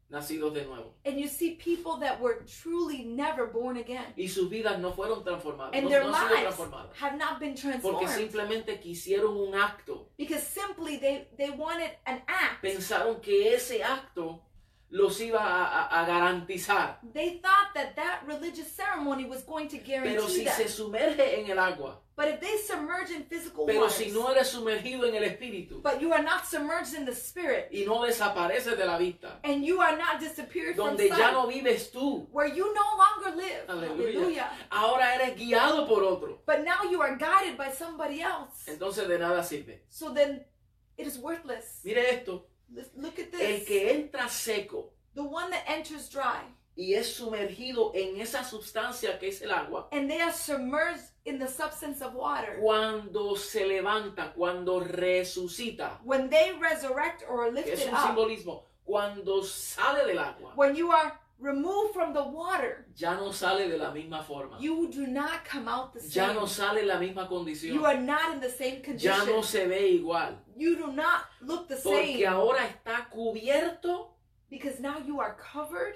A: nacidos de nuevo.
B: And you see people that were truly never born again.
A: Y sus vidas no fueron transformadas,
B: And
A: no,
B: their
A: no
B: lives
A: transformadas.
B: have not been
A: Porque
B: transformed.
A: simplemente quisieron un acto.
B: Because simply they, they wanted an act.
A: Pensaron que ese acto los iba a, garantizar.
B: They thought that that religious ceremony was going to
A: Pero
B: guarantee
A: si
B: them.
A: se sumerge en el agua,
B: But if they submerge in physical
A: pero
B: waters,
A: si no eres sumergido en el espíritu
B: but you are not submerged in the spirit,
A: y no desapareces de la vista,
B: and you are not disappeared from
A: donde
B: sight,
A: ya no vives tú,
B: where you no longer live.
A: Aleluya. Ahora eres guiado por otro.
B: But now you are guided by somebody else.
A: Entonces de nada sirve.
B: So then it is worthless.
A: Mire esto,
B: Look at
A: el
B: this.
A: que entra seco.
B: The one that enters dry,
A: y es sumergido en esa sustancia que es el agua,
B: and they are submerged in the substance of water.
A: cuando se levanta, cuando resucita,
B: When they resurrect or are
A: que es
B: lifted
A: un
B: up,
A: simbolismo, cuando sale del agua,
B: when you are removed from the water,
A: ya no sale de la misma forma,
B: you do not come out the
A: ya
B: same.
A: no sale la misma condición,
B: You are not in the same condition.
A: ya no se ve igual,
B: You do not look the
A: porque
B: same.
A: ahora está cubierto
B: because now you are covered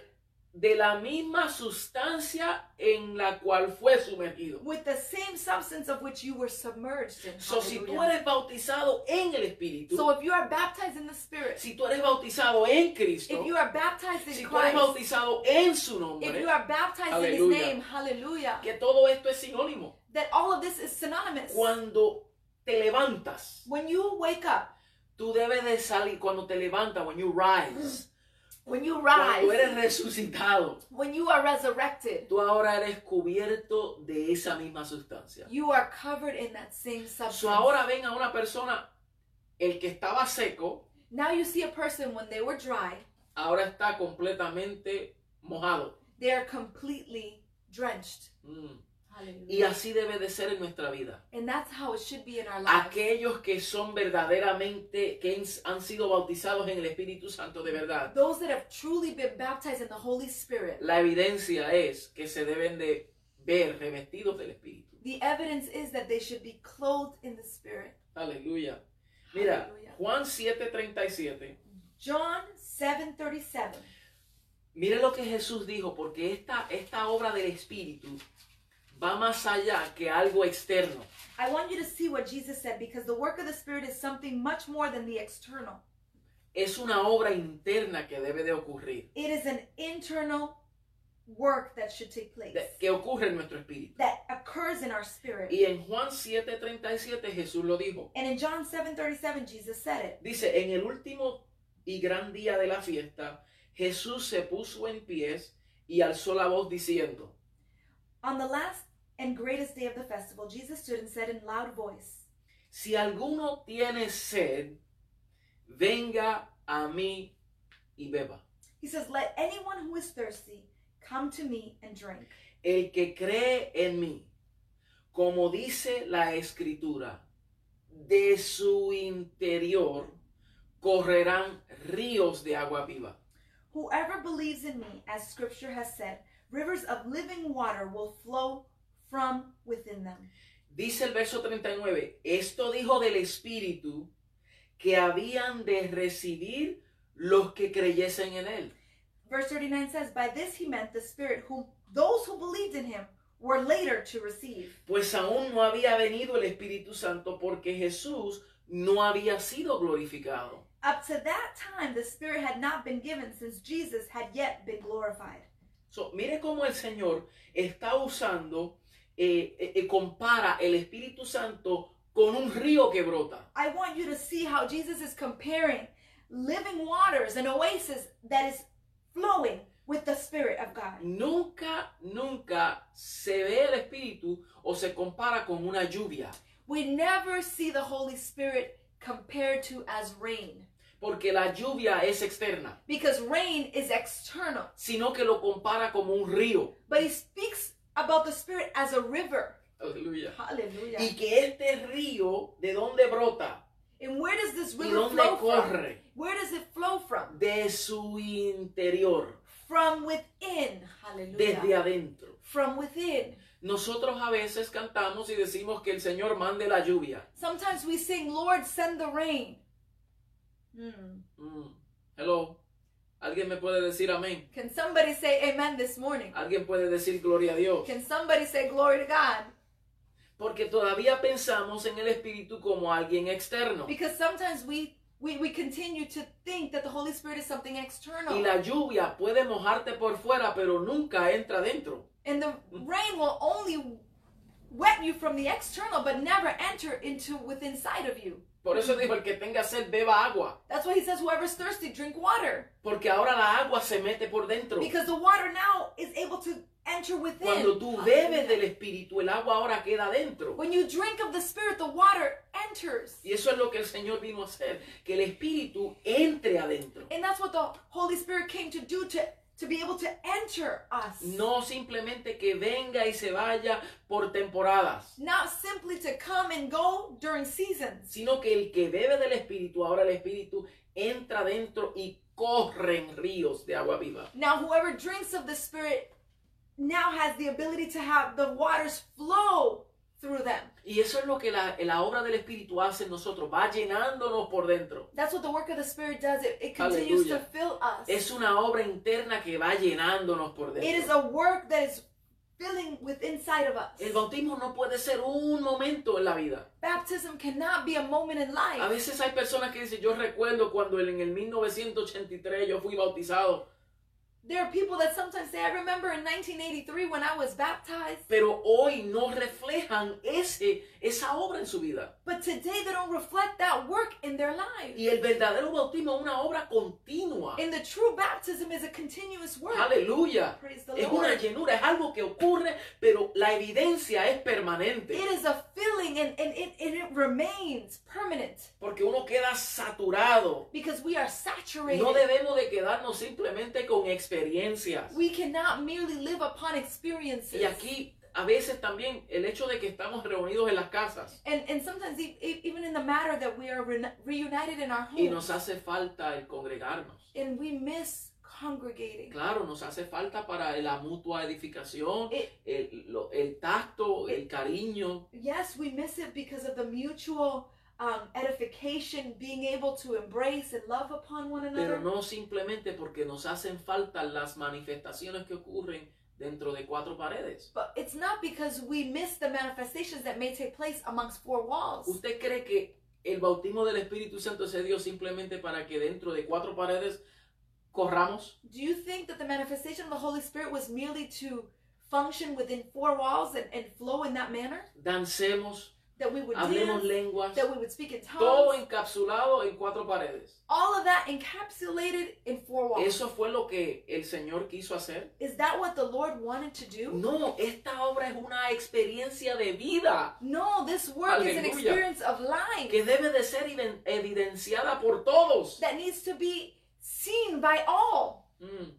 A: de la misma sustancia en la cual fue sumergido.
B: with the same substance of which you were submerged in.
A: So, si tú
B: Hallelujah.
A: eres bautizado en el Espíritu,
B: So if you are baptized in the Spirit,
A: si tú eres bautizado en Cristo,
B: if you are baptized in
A: si tú eres
B: Christ,
A: bautizado en su
B: if
A: nombre,
B: you are baptized in His name, hallelujah,
A: que todo esto es sinónimo.
B: that all of this is synonymous.
A: Cuando te levantas,
B: When you wake up,
A: tú debes de salir, cuando te levantas, when you rise,
B: when you rise,
A: cuando eres resucitado,
B: when you are resurrected,
A: tú ahora eres cubierto de esa misma sustancia.
B: you are covered in that same substance.
A: So ahora ven a una persona, el que estaba seco,
B: Now you see a person when they were dry,
A: ahora está completamente mojado.
B: they are completely drenched.
A: Mm. Y así debe de ser en nuestra vida.
B: And that's how it should be in our lives.
A: Aquellos que son verdaderamente, que han- sido bautizados en el Espíritu Santo de verdad,
B: Those that have truly been baptized in the Holy Spirit,
A: la evidencia es que se deben de ver revestidos del Espíritu.
B: the evidence is that they should be clothed in the Spirit.
A: Aleluya. Mira,
B: Hallelujah.
A: Juan 7:37.
B: John 7:37.
A: Mire lo que Jesús dijo, porque esta, esta obra del Espíritu va más allá que algo externo.
B: I want you to see what Jesus said because the work of the Spirit is something much more than the external.
A: Es una obra interna que debe de ocurrir,
B: It is an internal work that should take place,
A: que ocurre en nuestro espíritu.
B: that occurs in our spirit.
A: Y en Juan 7:37 Jesús lo dijo.
B: And in John 7:37 Jesus said it.
A: Dice, en el último y gran día de la fiesta, Jesús se puso en pies y alzó la voz diciendo,
B: On the last and greatest day of the festival, Jesus stood and said in loud voice,
A: si alguno tiene sed, venga a mí y beba.
B: He says, Let anyone who is thirsty come to me and drink.
A: El que cree en mí, como dice la escritura, de su interior correrán ríos de agua viva.
B: Whoever believes in me, as scripture has said, rivers of living water will flow from within them.
A: Dice el verso 39, esto dijo del Espíritu que habían de recibir los que creyesen en él.
B: Verse 39 says, By this he meant the Spirit, whom those who believed in him were later to receive.
A: Pues aún no había venido el Espíritu Santo porque Jesús no había sido glorificado.
B: Up to that time, the Spirit had not been given since Jesus had yet been glorified.
A: So, mire cómo el Señor está usando, eh, eh, eh, compara el Espíritu Santo con un río que brota.
B: I want you to see how Jesus is comparing living waters, an oasis that is flowing with the Spirit of God.
A: Nunca, nunca se ve el Espíritu o se compara con una lluvia.
B: We never see the Holy Spirit compared to as rain
A: porque la lluvia es externa,
B: because rain is external,
A: sino que lo compara como un río.
B: but he speaks about the Spirit as a river.
A: Aleluya.
B: Hallelujah.
A: Y que este río, ¿de dónde brota?
B: And where does this
A: ¿Y
B: river
A: dónde
B: flow from?
A: corre?
B: Where does it flow from?
A: De su interior,
B: From within.
A: desde
B: Hallelujah.
A: adentro.
B: From within.
A: Nosotros a veces cantamos y decimos que el Señor mande la lluvia.
B: Sometimes we sing, Lord, send the rain. Hmm.
A: Mm, Hello. Alguien me puede decir amén.
B: Can somebody say amen this morning?
A: Alguien puede decir gloria a Dios.
B: Can somebody say glory to God?
A: Porque todavía pensamos en el Espíritu como alguien externo.
B: Because sometimes we, we, we continue to think that the Holy Spirit is something external.
A: Y la lluvia puede mojarte por fuera, pero nunca entra dentro.
B: And the rain will only wet you from the external, but never enter into within inside of you.
A: Por eso dijo, el que tenga sed, beba agua.
B: That's why he says, whoever's thirsty, drink water.
A: Porque ahora la agua se mete por dentro.
B: Because the water now is able to enter within.
A: Cuando tú bebes del Espíritu, el agua ahora queda dentro.
B: When you drink of the Spirit, the water enters.
A: Y eso es lo que el Señor vino a hacer, que el Espíritu entre adentro.
B: And that's what the Holy Spirit came to do to, to be able to enter us.
A: No simplemente que venga y se vaya por temporadas,
B: Not simply to come and go during seasons,
A: sino que el que bebe del Espíritu, ahora el Espíritu entra dentro y corren ríos de agua viva.
B: Now, whoever drinks of the Spirit now has the ability to have the waters flow through them.
A: Y eso es lo que la, la obra del Espíritu hace en nosotros, va llenándonos por dentro.
B: That's what the work of the Spirit does. It, it continues to fill us.
A: Es una obra interna que va llenándonos por
B: It is
A: dentro.
B: a work that is filling with inside of us.
A: El bautismo no puede ser un momento en la vida.
B: Baptism cannot be a moment in
A: A
B: life.
A: veces hay personas que dicen, yo recuerdo cuando en el 1983 yo fui bautizado,
B: There are people that sometimes say, I remember in 1983 when I was baptized,
A: pero hoy no reflejan ese, esa obra en su vida.
B: but today they don't reflect that work in their lives.
A: Y el verdadero bautismo es una obra continua.
B: And the true baptism is a continuous work.
A: Aleluya. Es una
B: Lord.
A: llenura, es algo que ocurre, pero la evidencia es permanente.
B: It is a filling and, and, it, and it remains permanent
A: Porque uno queda saturado.
B: because we are saturated.
A: No debemos de quedarnos simplemente con experiencias.
B: We cannot merely live upon experiences.
A: Y aquí a veces también el hecho de que estamos reunidos en las casas
B: And, and sometimes e- e- even in the matter that we are re- reunited in our
A: y nos hace falta el congregarnos.
B: and we miss congregating.
A: Claro, nos hace falta para la mutua edificación,
B: It-
A: el, lo- el tacto, el cariño.
B: yes, we miss it because of the mutual um, edification, being able to embrace and love upon one
A: Pero
B: another.
A: no simplemente porque nos hacen falta las manifestaciones que ocurren dentro de cuatro paredes.
B: But it's not because we miss the manifestations that may take place amongst four walls.
A: ¿Usted cree que el bautismo del Espíritu Santo se dio simplemente para que dentro de cuatro paredes corramos?
B: Do you think that the manifestation of the Holy Spirit was merely to function within four walls and, and flow in that manner?
A: Dancemos,
B: That we would
A: hablemos
B: dance,
A: lenguas,
B: that we would speak in
A: todo
B: tongues,
A: encapsulado en cuatro paredes.
B: all of that encapsulated in four walls.
A: ¿Eso fue lo que el Señor quiso hacer?
B: Is that what the Lord wanted to do?
A: No, esta obra es una experiencia de vida
B: No, this work is an
A: Aleluya.
B: experience of life
A: que debe de ser evidenciada por todos.
B: that needs to be seen by all.
A: Mm.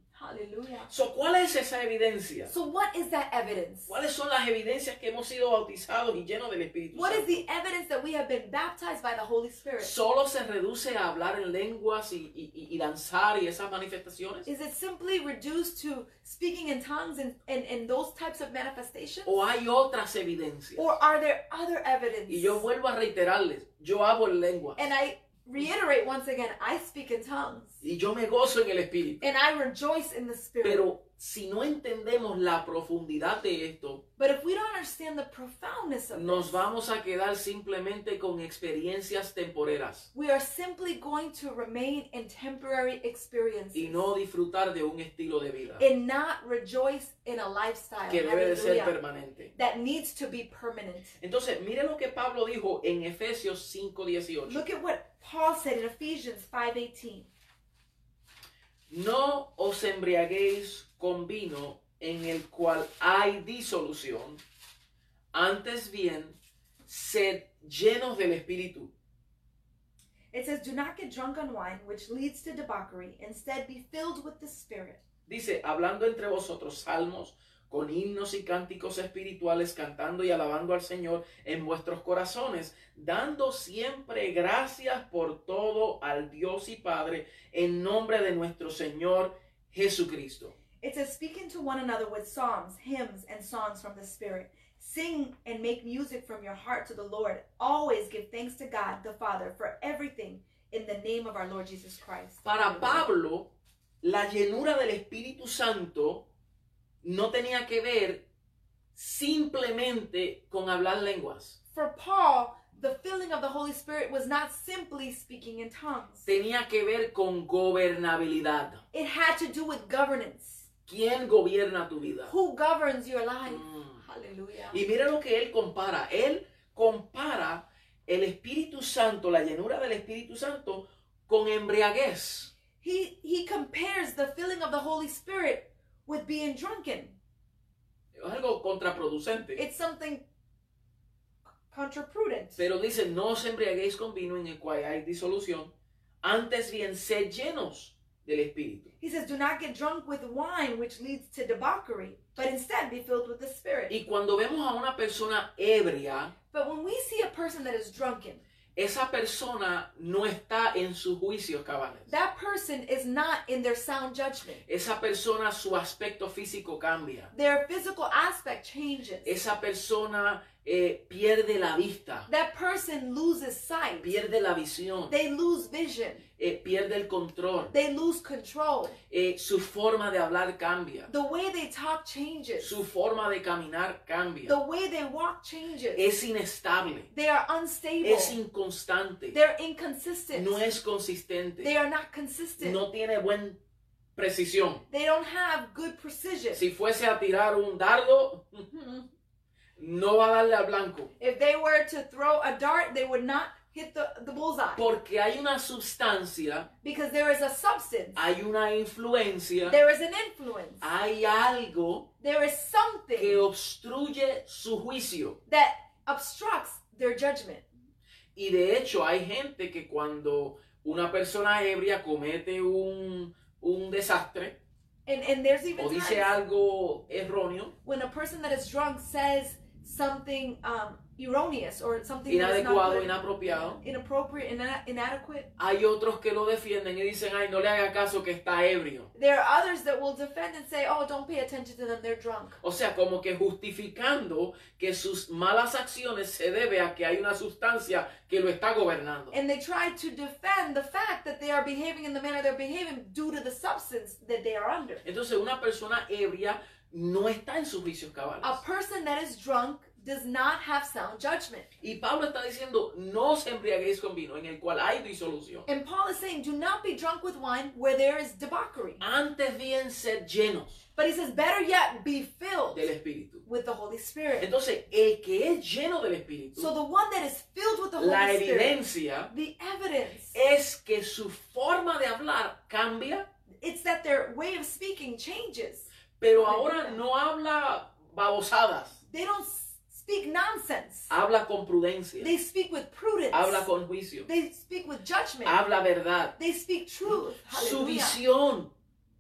A: So, ¿Cuál es esa evidencia?
B: So, what is that evidence?
A: ¿Cuáles son las evidencias que hemos sido bautizados y llenos del Espíritu
B: What is the evidence that we have been baptized by the Holy Spirit?
A: ¿Solo se reduce a hablar en lenguas y, y- y- lanzar y esas manifestaciones?
B: Is it simply reduced to speaking in tongues and, and, and those types of manifestations?
A: ¿O hay otras evidencias?
B: Or are there other evidence?
A: Y yo vuelvo a reiterarles, yo hablo en lenguas
B: And I reiterate once again, I speak in tongues.
A: y yo me gozo en el Espíritu.
B: And I rejoice in the Spirit.
A: Pero si no entendemos la profundidad de esto,
B: but if we don't understand the profoundness of
A: nos
B: this,
A: vamos a quedar simplemente con experiencias temporeras
B: we are simply going to remain in temporary experiences
A: y no disfrutar de un estilo de vida
B: and not rejoice in a lifestyle
A: que debe de ser permanente.
B: that needs to be permanent.
A: Entonces, mire lo que Pablo dijo en Efesios 5:18.
B: Look at what Paul said in Ephesians 5:18.
A: No os embriaguéis con vino en el cual hay disolución, antes bien, sed llenos del Espíritu.
B: It says, Do not get drunk on wine, which leads to debauchery. Instead, be filled with the Spirit.
A: Dice, hablando entre vosotros salmos, con himnos y cánticos espirituales, cantando y alabando al Señor en vuestros corazones, dando siempre gracias por todo al Dios y Padre, en nombre de nuestro Señor Jesucristo.
B: It says, Speaking to one another with psalms, hymns, and songs from the Spirit. Sing and make music from your heart to the Lord. Always give thanks to God the Father for everything in the name of our Lord Jesus Christ.
A: Para Pablo, la llenura del Espíritu Santo no tenía que ver simplemente con hablar lenguas.
B: For Paul, the filling of the Holy Spirit was not simply speaking in tongues.
A: Tenía que ver con gobernabilidad.
B: It had to do with governance.
A: ¿Quién gobierna tu vida?
B: Who governs your life?
A: Mm.
B: Hallelujah.
A: Y mira lo que él compara. Él compara el Espíritu Santo, la llenura del Espíritu Santo, con embriaguez.
B: He he compares the filling of the Holy Spirit with being drunken.
A: Es algo contraproducente.
B: It's something contraprudent.
A: Pero dice, no os embriaguéis con vino en el cual hay disolución, antes bien sed llenos del Espíritu.
B: He says, Do not get drunk with wine, which leads to debauchery, but instead be filled with the Spirit.
A: Y cuando vemos a una persona ebria,
B: But when we see a person that is drunken,
A: esa persona no está en sus juicios cabales.
B: that person is not in their sound judgment.
A: Esa persona, su aspecto físico cambia.
B: Their physical aspect changes.
A: Esa persona eh, pierde la vista,
B: That person loses sight.
A: pierde la visión,
B: They lose vision.
A: eh, pierde el control.
B: They lose control.
A: Eh, su forma de hablar cambia.
B: The way they talk changes.
A: Su forma de caminar cambia.
B: The way they walk changes.
A: Es inestable.
B: They are unstable.
A: Es inconstante.
B: They're inconsistent.
A: No es consistente.
B: They are not consistent.
A: No tiene buena precisión.
B: They don't have good precision.
A: Si fuese a tirar un dardo. no va a darle al blanco.
B: If they were to throw a dart, they would not hit the, the bullseye.
A: Porque hay una sustancia,
B: Because there is a substance.
A: hay una influencia,
B: There is an influence.
A: hay algo
B: There is
A: que
B: something
A: obstruye su juicio.
B: that obstructs their judgment.
A: Y de hecho hay gente que cuando una persona ebria comete un, un desastre
B: And and there's even
A: o dice
B: times
A: algo erróneo,
B: when a person that is drunk says something um, erroneous or something
A: inadecuado,
B: good,
A: inapropiado,
B: inappropriate, ina- inadequate.
A: hay otros que lo defienden y dicen, ay, no le haga caso que está ebrio.
B: There are others that will defend and say, "Oh, don't pay attention to them; they're drunk."
A: O sea, como que justificando que sus malas acciones se debe a que hay una sustancia que lo está gobernando.
B: And they try to defend the fact that they are behaving in the manner they're behaving due to the substance that they are under.
A: Entonces, una persona ebria no está en sus juicios
B: A
A: cabales.
B: person that is drunk does not have sound judgment.
A: Y Pablo está diciendo, no os embriaguéis con vino en el cual hay disolución.
B: And Paul is saying, do not be drunk with wine where there is debauchery.
A: Antes bien ser llenos
B: But he says, better yet, be filled
A: del Espíritu.
B: with the Holy Spirit.
A: Entonces, el que es lleno del Espíritu,
B: So the one that is filled with the
A: la
B: Holy Spirit,
A: evidencia
B: the evidence,
A: es que su forma de hablar cambia,
B: it's that their way of speaking changes.
A: Pero ahora no habla babosadas,
B: They don't speak nonsense.
A: habla con prudencia,
B: They speak with prudence.
A: habla con juicio,
B: They speak with judgment.
A: habla verdad.
B: They speak truth.
A: Su visión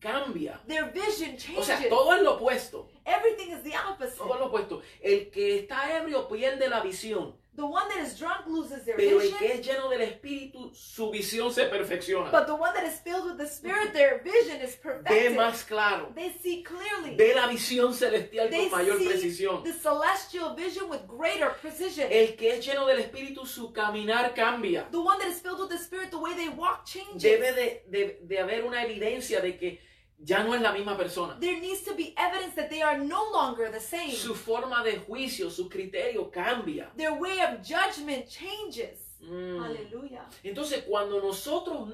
A: cambia.
B: Their vision
A: O
B: changes.
A: sea, todo es lo opuesto.
B: Everything is the opposite.
A: Todo es lo opuesto. El que está ebrio pierde la visión,
B: The one that is drunk loses their
A: pero el
B: vision.
A: que es lleno del Espíritu, su visión se perfecciona.
B: But the one that is filled with the Spirit, their vision is
A: Ve
B: perfected.
A: más claro.
B: They see clearly.
A: Ve la visión celestial
B: They
A: con mayor
B: see
A: precisión.
B: the celestial vision with greater precision.
A: El que es lleno del Espíritu, su caminar cambia.
B: The one that is filled with the Spirit, the way they walk changes.
A: Debe de, de- de haber una evidencia de que ya no es la misma persona.
B: There needs to be evidence that they are no longer the same.
A: Su forma de juicio, su criterio cambia.
B: Their way of judgment changes.
A: Mm.
B: Hallelujah.
A: Entonces, cuando nosotros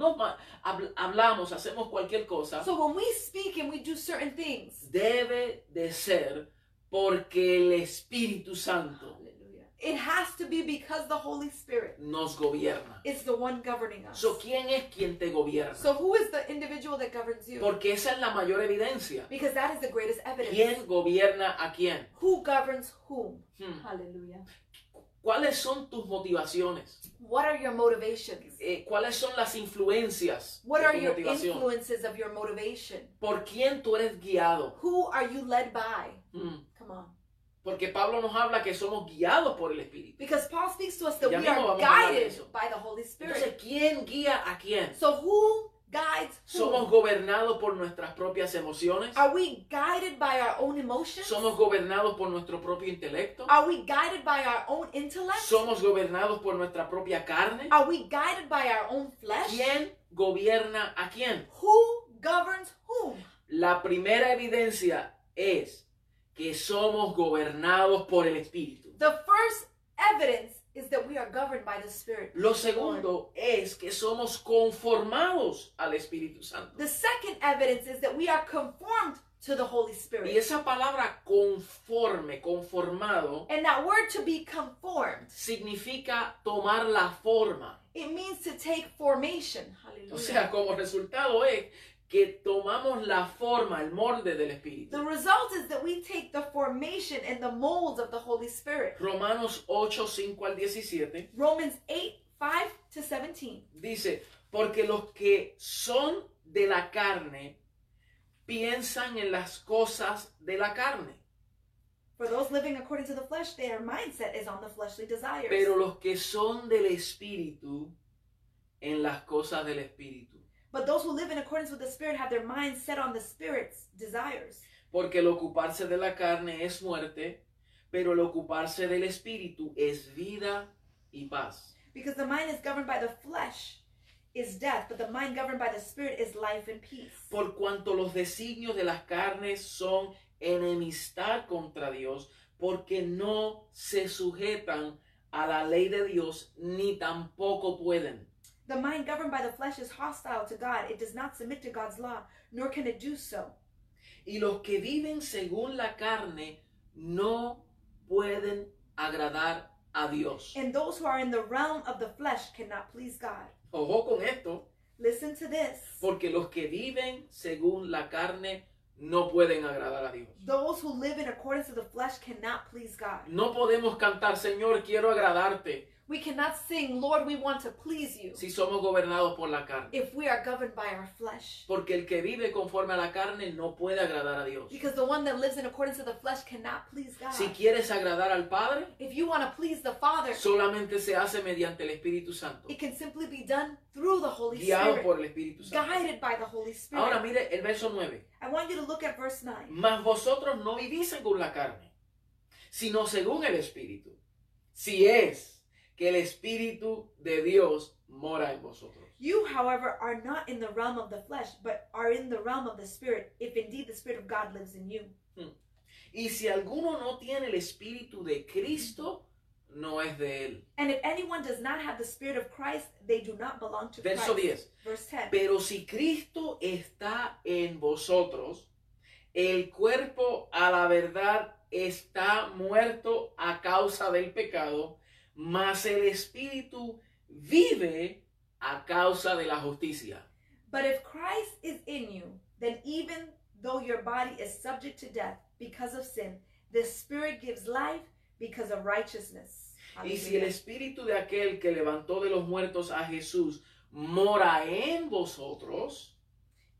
A: habl- hablamos, hacemos cualquier cosa,
B: So when we speak and we do certain things,
A: debe de ser porque el Espíritu Santo.
B: It has to be because the Holy Spirit
A: nos gobierna.
B: is the one governing us.
A: So, ¿Quién es quien te gobierna?
B: So who is the individual that governs you?
A: Porque esa es la mayor evidencia.
B: Because that is the greatest evidence.
A: ¿Quién gobierna a quién?
B: Who governs whom?
A: Hmm.
B: Hallelujah.
A: ¿Cuáles son tus motivaciones?
B: What are your motivations?
A: Eh, ¿Cuáles son las influencias
B: What
A: de
B: are
A: tu
B: your
A: motivación?
B: influences of your motivation?
A: ¿Por quién tú eres guiado?
B: Who are you led by?
A: Hmm. Porque Pablo nos habla que somos guiados por el Espíritu.
B: Because Paul speaks to us that
A: Ya
B: we are guided by the Holy Spirit.
A: Entonces, ¿quién guía a quién?
B: So who guides
A: ¿Somos
B: who?
A: gobernados por nuestras propias emociones?
B: Are we guided by our own emotions?
A: ¿Somos gobernados por nuestro propio intelecto?
B: Are we guided by our own intellect?
A: ¿Somos gobernados por nuestra propia carne?
B: Are we guided by our own flesh?
A: ¿Quién gobierna a quién?
B: Who governs whom?
A: La primera evidencia es que somos gobernados por el Espíritu.
B: The first evidence is that we are governed by the Spirit.
A: Lo segundo es que somos conformados al Espíritu Santo.
B: The second evidence is that we are conformed to the Holy
A: Y
B: Spirit.
A: esa palabra conforme, conformado,
B: And that word to be conformed,
A: significa tomar la forma.
B: it means to take formation. Hallelujah.
A: O sea, como resultado es que tomamos la forma, el molde del
B: the
A: Espíritu.
B: result is that we take the formation and the mold of the Holy Spirit.
A: Romanos 8, 5 al 17
B: Romans 8, 5 to 17.
A: dice, porque los que son de la carne piensan en las cosas de la carne,
B: For those living according to the flesh, their mindset is on the fleshly desires.
A: pero los que son del Espíritu en las cosas del Espíritu.
B: But those who live in accordance with the Spirit have their minds set on the Spirit's desires.
A: Porque el ocuparse de la carne es muerte, pero el ocuparse del Espíritu es vida y paz.
B: Because the mind is governed by the flesh is death, but the mind governed by the Spirit is life and peace.
A: Por cuanto los designios de las carnes son enemistad contra Dios, porque no se sujetan a la ley de Dios, ni tampoco pueden.
B: The mind governed by the flesh is hostile to God. It does not submit to God's law, nor can it do so.
A: Y los que viven según la carne no pueden agradar a Dios.
B: And those who are in the realm of the flesh cannot please God.
A: Ojo con esto,
B: Listen to this.
A: porque los que viven según la carne no pueden agradar a Dios.
B: Those who live in accordance to the flesh cannot please God.
A: No podemos cantar, Señor, quiero agradarte,
B: We cannot sing, Lord, we want to please you,
A: si somos gobernados por la carne.
B: if we are governed by our flesh.
A: Porque el que vive conforme a la carne no puede agradar a Dios.
B: Because the one that lives in accordance to the flesh cannot please God.
A: Si quieres agradar al Padre,
B: If you want to please the Father,
A: solamente se hace mediante el Espíritu Santo,
B: it can simply be done through the Holy
A: guiado
B: Spirit,
A: por el Espíritu Santo.
B: guided by the Holy
A: Ahora
B: Spirit.
A: mire el verso 9.
B: I want you to look at verse 9.
A: Mas vosotros no vivís según la carne, sino según el Espíritu. Si es que el Espíritu de Dios mora en vosotros.
B: You, however, are not in the realm of the flesh, but are in the realm of the Spirit, if indeed the Spirit of God lives in you.
A: Y si alguno no tiene el Espíritu de Cristo, no es de él.
B: And if anyone does not have the Spirit of Christ, they do not belong to
A: Verso
B: Christ.
A: 10.
B: Verse 10.
A: Pero si Cristo está en vosotros, el cuerpo a la verdad está muerto a causa del pecado, mas el Espíritu vive a causa de la justicia.
B: But if Christ is in you, then even though your body is subject to death because of sin, the Spirit gives life because of righteousness.
A: Y si el. Espíritu de aquel que levantó de los muertos a Jesús mora en vosotros,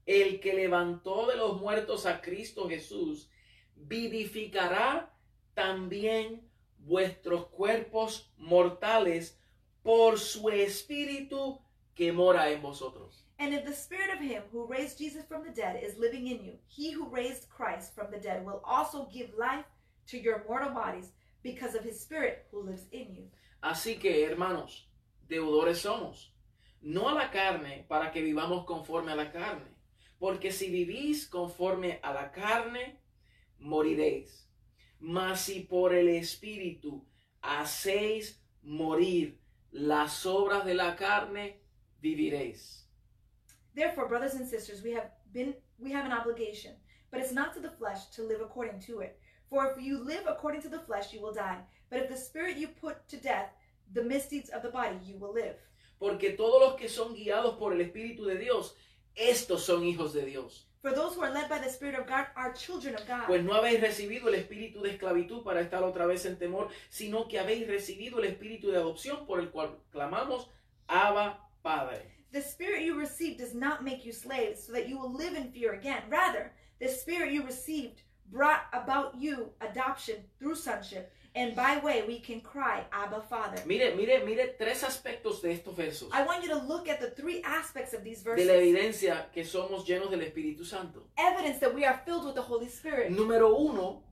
A: el que levantó de los muertos a Cristo Jesús vivificará también vuestros cuerpos mortales por su Espíritu que mora en vosotros.
B: And if the Spirit of Him who raised Jesus from the dead is living in you, He who raised Christ from the dead will also give life to your mortal bodies because of His Spirit who lives in you.
A: Así que, hermanos, deudores somos, no a la carne para que vivamos conforme a la carne, porque si vivís conforme a la carne, moriréis. Mas si por el Espíritu hacéis morir las obras de la carne, viviréis.
B: Therefore, brothers and sisters, we have been we have an obligation, but it's not to the flesh to live according to it. For if you live according to the flesh, you will die. But if the spirit you put to death, the misdeeds of the body, you will live.
A: Porque todos los que son guiados por el Espíritu de Dios, estos son hijos de Dios.
B: For those who are led by the Spirit of God are children of God.
A: Pues no habéis recibido el espíritu de esclavitud para estar otra vez en temor, sino que habéis recibido el espíritu de adopción por el cual clamamos, Abba Padre.
B: The spirit you received does not make you slaves so that you will live in fear again. Rather, the spirit you received brought about you adoption through sonship, and by way we can cry, Abba, Father.
A: Mire, mire, mire tres aspectos de estos versos,
B: I want you to look at the three aspects of these
A: de la
B: verses.
A: evidencia que somos llenos del Espíritu Santo.
B: Evidence that we are filled with the Holy Spirit.
A: Número uno,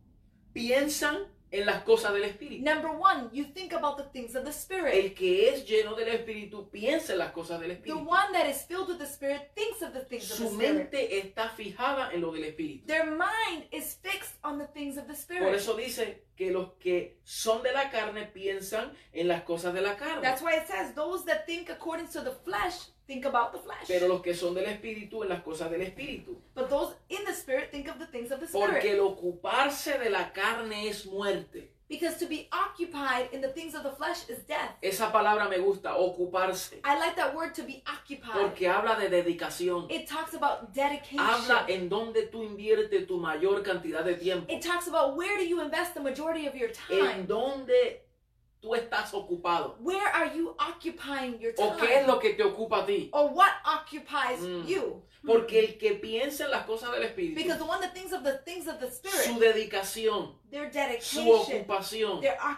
A: piensan en las cosas del Espíritu.
B: Number one, you think about the things of the Spirit.
A: El que es lleno del Espíritu piensa en las cosas del
B: The
A: Espíritu.
B: one that is filled with the Spirit thinks of the things of the
A: Su
B: Spirit.
A: mente está fijada en lo del Espíritu.
B: Their mind is fixed on the things of the
A: Por
B: Spirit.
A: eso dice que los que son de la carne piensan en las cosas de la carne.
B: That's why it says, those that think according to the flesh think about the flesh.
A: Pero los que son del Espíritu en las cosas del Espíritu.
B: But those in the Spirit think of the things of the
A: Porque
B: Spirit.
A: el ocuparse de la carne es muerte.
B: Because to be occupied in the things of the flesh is death.
A: Esa palabra me gusta, ocuparse.
B: I like that word to be occupied.
A: Porque habla de dedicación.
B: It talks about dedication.
A: Habla en donde tú inviertes tu mayor cantidad de tiempo.
B: It talks about where do you invest the majority of your time?
A: En donde tú estás ocupado.
B: Where are you occupying your
A: ¿O qué es
B: time?
A: lo que te ocupa a ti?
B: Or what occupies
A: Mm.
B: you?
A: Porque el que piensa en las cosas del Espíritu,
B: Because the one that thinks of the things of the
A: su
B: Spirit,
A: dedicación,
B: their
A: su
B: dedication,
A: ocupación,
B: their
A: es a las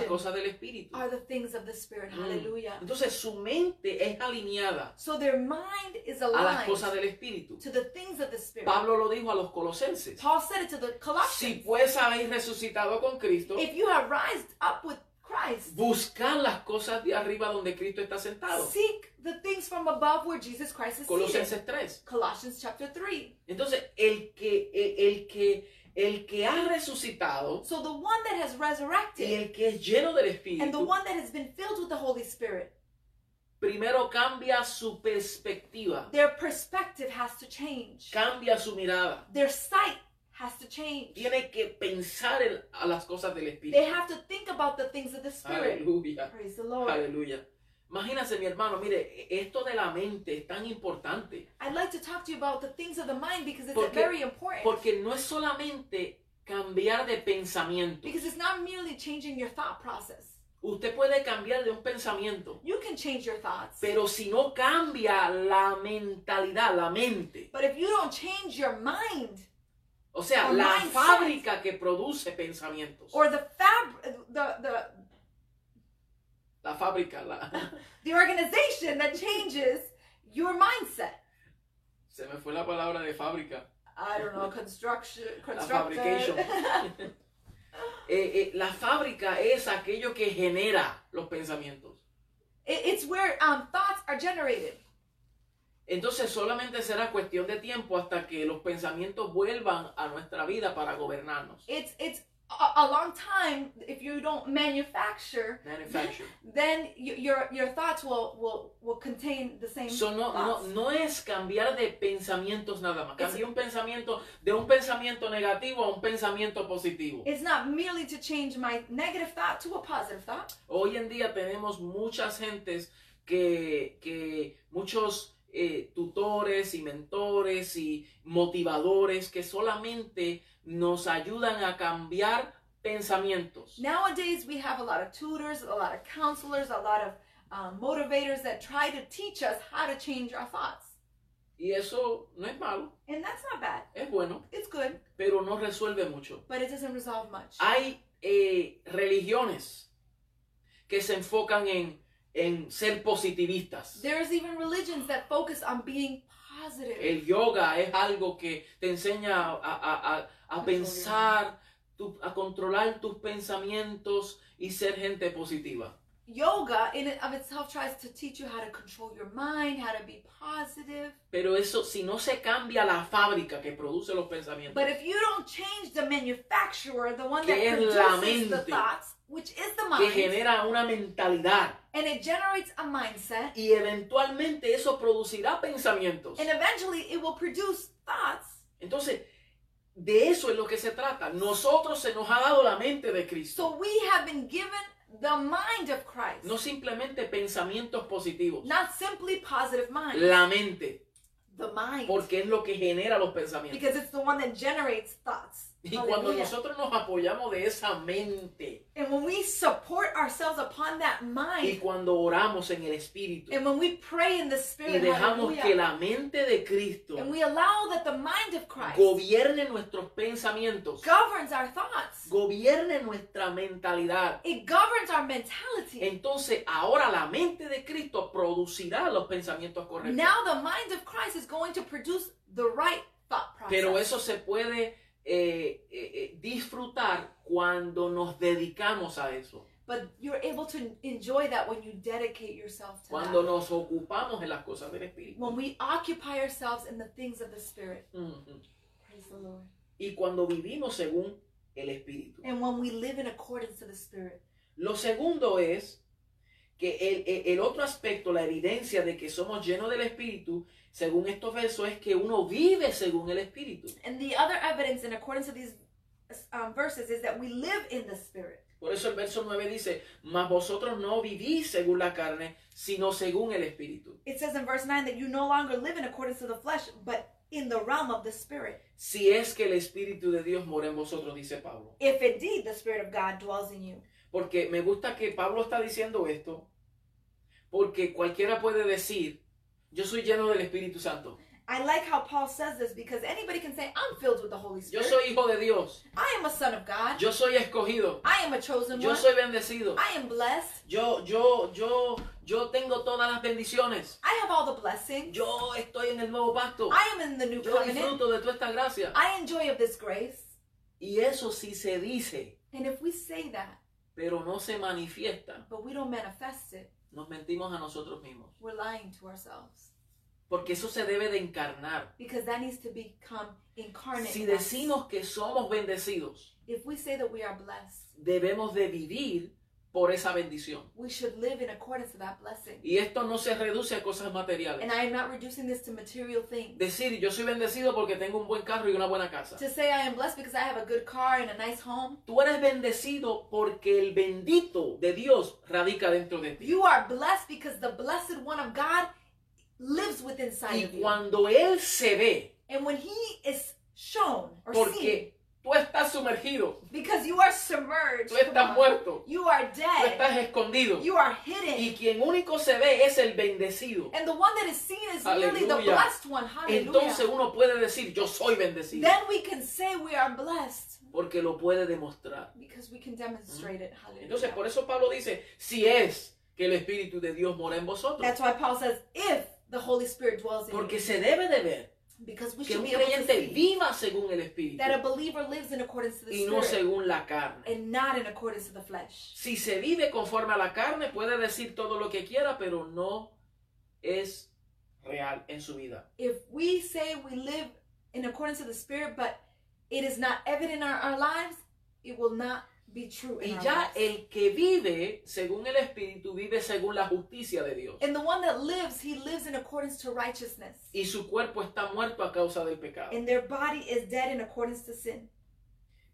B: occupation
A: cosas del Espíritu.
B: are the things of the Spirit.
A: Mm.
B: Hallelujah.
A: Entonces su mente es alineada
B: So their mind is
A: a las cosas
B: aligned
A: del Espíritu.
B: to the things of the Spirit.
A: Pablo lo dijo a los colosenses.
B: Paul said it to the
A: Si
B: Colossians.
A: pues habéis resucitado con Cristo,
B: If you have rised up with Christ,
A: buscad las cosas de arriba donde Cristo está sentado.
B: seek the things from above where Jesus Christ is seated.
A: Colosenses 3.
B: Colossians chapter 3.
A: Entonces, el que, el, el que, el que ha resucitado
B: So the one that has
A: y
B: resurrected
A: el que es lleno del
B: and the
A: Espíritu,
B: one that has been filled with the Holy Spirit,
A: primero cambia su perspectiva,
B: their perspective has to change.
A: cambia su mirada.
B: Their sight has to change.
A: Tiene que pensar en, a las cosas del
B: They
A: Espíritu.
B: have to think about the things of the Spirit.
A: Aleluya.
B: Praise the Lord.
A: Aleluya. Imagínense, mi hermano, mire, esto de la mente es tan importante.
B: I'd like to talk to you about the things of the mind because it's
A: Porque-
B: very important.
A: Porque no es solamente cambiar de pensamiento.
B: Because it's not merely changing your thought process.
A: Usted puede cambiar de un pensamiento,
B: You can change your thoughts.
A: pero si no cambia la mentalidad, la mente,
B: But if you don't change your mind
A: o sea,
B: Or
A: la
B: mindset.
A: fábrica que produce pensamientos,
B: or the fab the the
A: la fábrica, la,
B: the organization that changes your mindset.
A: se me fue la palabra de fábrica,
B: I don't know, construction,
A: fabrication. Eh, eh, la fábrica es aquello que genera los pensamientos.
B: It- it's where um, thoughts are generated.
A: Entonces solamente será cuestión de tiempo hasta que los pensamientos vuelvan a nuestra vida para gobernarnos.
B: It's it's a, a long time if you don't manufacture.
A: Manufacture.
B: Then your your thoughts will will will contain the same
A: So, no, no, no es cambiar de pensamientos nada más. Cambiar un pensamiento de un pensamiento negativo a un pensamiento positivo.
B: It's not merely to change my negative thought to a positive thought.
A: Hoy en día tenemos muchas gentes que, que muchos eh, tutores y mentores y motivadores que solamente nos ayudan a cambiar pensamientos.
B: Nowadays, we have a lot of tutors, a lot of counselors, a lot of um, motivators that try to teach us how to change our thoughts.
A: Y eso no es malo,
B: And that's not bad.
A: es bueno,
B: It's good,
A: pero no resuelve mucho.
B: but it doesn't resolve much.
A: Hay eh, religiones que se enfocan en, en ser positivistas.
B: There's even religions that focus on being positive.
A: El yoga es algo que te enseña a, a- a- a pensar, tu- a controlar tus pensamientos y ser gente positiva.
B: Yoga, in and of itself, tries to teach you how to control your mind, how to be positive.
A: Pero eso, si no se cambia la fábrica que produce los pensamientos,
B: But if you don't change the manufacturer, the one
A: Que
B: that
A: es la
B: produces the
A: mente.
B: thoughts, which is the
A: que
B: mind,
A: genera una mentalidad
B: and it generates a mindset,
A: y eventualmente eso producirá pensamientos.
B: and eventually it will produce thoughts.
A: Entonces, de eso es lo que se trata. Nosotros se nos ha dado la mente de Cristo.
B: So we have been given the mind of Christ,
A: No simplemente pensamientos positivos.
B: not simply positive mind,
A: La mente.
B: the mind,
A: Porque es lo que genera los pensamientos.
B: because it's the one that generates thoughts.
A: Y cuando nosotros nos apoyamos de esa mente
B: And when we support ourselves upon that
A: y
B: mind,
A: cuando oramos en el Espíritu
B: and when we pray in the
A: y
B: Spirit,
A: dejamos
B: hallelujah,
A: que la mente de Cristo
B: and we allow that the mind of Christ
A: gobierne nuestros pensamientos,
B: governs our thoughts,
A: gobierne nuestra mentalidad,
B: it governs our mentality.
A: entonces ahora la mente de Cristo producirá los pensamientos correctos.
B: Now the mind of Christ is going to produce the right thought process.
A: Pero eso se puede eh, eh, eh, disfrutar cuando nos dedicamos a eso.
B: But you're able to enjoy that when you dedicate yourself to
A: Cuando
B: that.
A: nos ocupamos en las cosas del Espíritu.
B: When we occupy ourselves in the things of the Spirit.
A: Ujú.
B: Praise the Lord.
A: Y cuando vivimos según el Espíritu.
B: And when we live in accordance to the Spirit.
A: Lo segundo es que el, el- el otro aspecto, la evidencia de que somos llenos del Espíritu, según estos versos, es que uno vive según el Espíritu.
B: And the other evidence in accordance to these um, verses is that we live in the Spirit.
A: Por eso el verso 9 dice, mas vosotros no vivís según la carne, sino según el Espíritu.
B: It says in verse 9 that you no longer live in accordance to the flesh, but in the realm of the Spirit.
A: Si es que el Espíritu de Dios mora en vosotros, dice Pablo.
B: If indeed the Spirit of God dwells in you.
A: Porque me gusta que Pablo está diciendo esto, porque cualquiera puede decir, yo soy lleno del Espíritu Santo,
B: I like how Paul says this because anybody can say, I'm filled with the Holy
A: yo
B: Spirit.
A: soy hijo de Dios,
B: I am a son of God.
A: yo soy escogido,
B: I am a chosen
A: yo
B: one.
A: soy bendecido,
B: I am blessed.
A: yo, yo, yo, yo tengo todas las bendiciones,
B: I have all the blessings.
A: yo estoy en el nuevo pacto,
B: I am in the new
A: yo
B: covenant.
A: disfruto de toda esta gracia.
B: I enjoy of this grace.
A: Y eso sí se dice,
B: And if we say that,
A: pero no se manifiesta,
B: but we don't manifest it,
A: nos mentimos a nosotros mismos.
B: we're lying to ourselves.
A: Porque eso se debe de encarnar.
B: Because that needs to become incarnate.
A: Si decimos que somos bendecidos,
B: If we say that we are blessed,
A: debemos de vivir por esa bendición.
B: we should live in accordance to that blessing.
A: Y esto no se reduce a cosas materiales.
B: And I am not reducing this to material things.
A: Decir, yo soy bendecido porque tengo un buen carro y una buena casa.
B: To say I am blessed because I have a good car and a nice home.
A: Tú eres bendecido porque el bendito de Dios radica dentro de ti.
B: You are blessed because the blessed one of God lives within inside
A: Y
B: of you.
A: cuando Él se ve,
B: And when he is shown or seen,
A: tú estás sumergido,
B: because you are submerged,
A: tú estás muerto,
B: you are
A: tú
B: dead,
A: estás escondido.
B: you are
A: Y
B: hidden.
A: quien único se ve es el bendecido.
B: And the one that is seen is merely the blessed one. Hallelujah.
A: Entonces uno puede decir, yo soy bendecido.
B: then we can say we are blessed
A: Porque lo puede demostrar.
B: because we can demonstrate it. Hallelujah.
A: Entonces, por eso Pablo dice, si es que el Espíritu de Dios mora en vosotros.
B: That's why Paul says, if the Holy Spirit dwells in
A: Porque
B: you,
A: se debe de ver
B: because we
A: que
B: should
A: un
B: be able to
A: creyente viva según el Espíritu
B: that a believer lives in accordance to the
A: y no
B: Spirit
A: según la carne.
B: and not in accordance to the flesh.
A: Si se vive conforme a la carne, puede decir todo lo que quiera, pero no es real en su vida.
B: If we say we live in accordance to the Spirit, but it is not evident in our, our lives, it will not be true
A: Y ya el que vive según el Espíritu vive según la justicia de Dios.
B: And the one that lives, he lives in accordance to righteousness.
A: Y su cuerpo está muerto a causa del pecado.
B: And their body is dead in accordance to sin.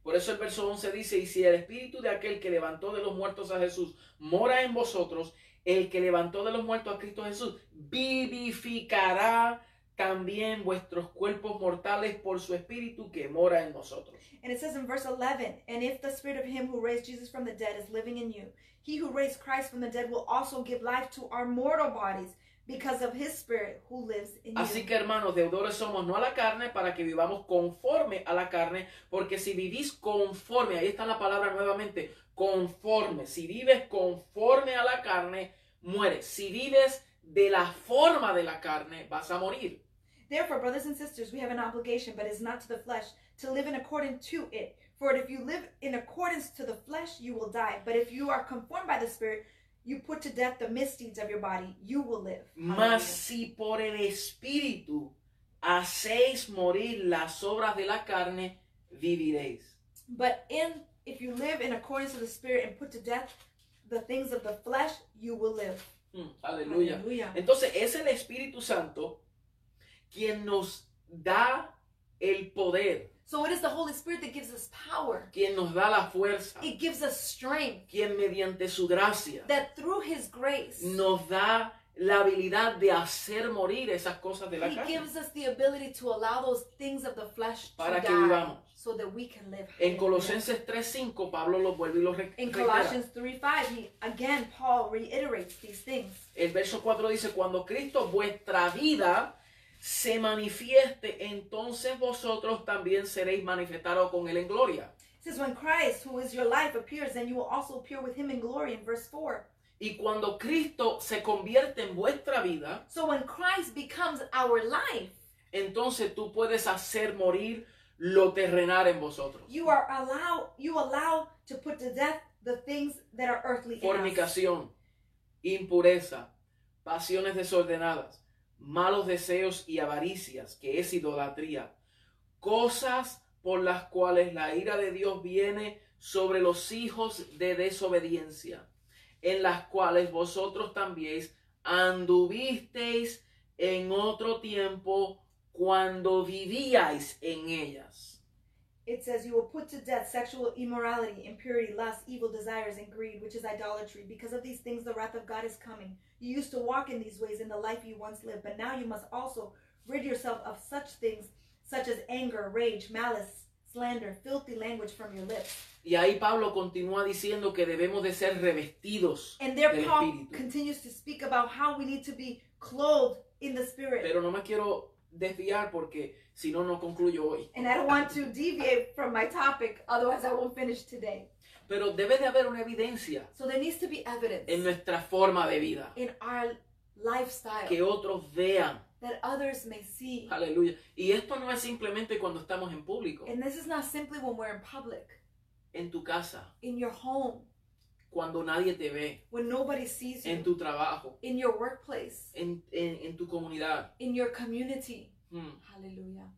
A: Por eso el verso 11 dice, y si el espíritu de aquel que levantó de los muertos a Jesús mora en vosotros, el que levantó de los muertos a Cristo Jesús vivificará también vuestros cuerpos mortales por su espíritu que mora en nosotros.
B: And it says in verse 11, And if the spirit of him who raised Jesus from the dead is living in you, he who raised Christ from the dead will also give life to our mortal bodies because of his spirit who lives in
A: Así
B: you.
A: que hermanos, deudores somos no a la carne para que vivamos conforme a la carne, porque si vivís conforme, ahí está la palabra nuevamente, conforme, si vives conforme a la carne, mueres. Si vives de la forma de la carne, vas a morir.
B: Therefore, brothers and sisters, we have an obligation, but it is not to the flesh, to live in accordance to it. For if you live in accordance to the flesh, you will die. But if you are conformed by the Spirit, you put to death the misdeeds of your body, you will live.
A: Mas si por el Espíritu hacéis morir las obras de la carne, viviréis.
B: But in if you live in accordance to the Spirit and put to death the things of the flesh, you will live.
A: Mm, aleluya.
B: Hallelujah.
A: Entonces es el Espíritu Santo quien nos da el poder,
B: So it is the Holy Spirit that gives us power.
A: quien nos da la fuerza,
B: It gives us strength.
A: quien mediante su gracia
B: That through His grace,
A: nos da la habilidad de hacer morir esas cosas de la
B: He
A: carne.
B: gives us the ability to allow those things of the flesh to
A: Para que
B: die,
A: vivamos.
B: so that we can live.
A: En. Colosenses 3.5 Pablo lo vuelve y lo re-
B: In
A: reitera.
B: Colossians 3 5, he again Paul reiterates these things.
A: El verso 4 dice, cuando Cristo vuestra vida se manifieste, entonces vosotros también seréis manifestados con él en gloria.
B: It says, When Christ, who is your life, appears, then you will also appear with him in glory in verse 4.
A: Y cuando Cristo se convierte en vuestra vida,
B: So when Christ becomes our life,
A: entonces tú puedes hacer morir lo terrenal en vosotros.
B: you are allow you allow to put to death the things that are earthly
A: fornicación, impureza, pasiones desordenadas, malos deseos y avaricias, que es idolatría, cosas por las cuales la ira de Dios viene sobre los hijos de desobediencia, en las cuales vosotros también anduvisteis en otro tiempo cuando vivíais en ellas.
B: It says, You will put to death sexual immorality, impurity, lust, evil desires, and greed, which is idolatry. Because of these things, the wrath of God is coming. You used to walk in these ways in the life you once lived, but now you must also rid yourself of such things, such as anger, rage, malice, slander, filthy language from your lips.
A: Y ahí Pablo continúa diciendo que debemos de ser revestidos
B: And there,
A: del
B: Paul
A: Espíritu.
B: continues to speak about how we need to be clothed in the Spirit.
A: Pero no me quiero desviar porque si no, no concluyo hoy.
B: And I don't want to deviate from my topic, otherwise, I won't finish today.
A: Pero debe de haber una evidencia
B: So there needs to be evidence
A: en nuestra forma de vida.
B: in our lifestyle
A: Que otros vean.
B: that others may see.
A: Aleluya. Y esto no es simplemente cuando estamos en público,
B: And this is not simply when we're in public,
A: en tu casa,
B: in your home,
A: cuando nadie te ve,
B: when nobody sees
A: en
B: you,
A: tu trabajo,
B: in your workplace,
A: en, en- en tu comunidad.
B: in your community.
A: Mm.
B: Hallelujah.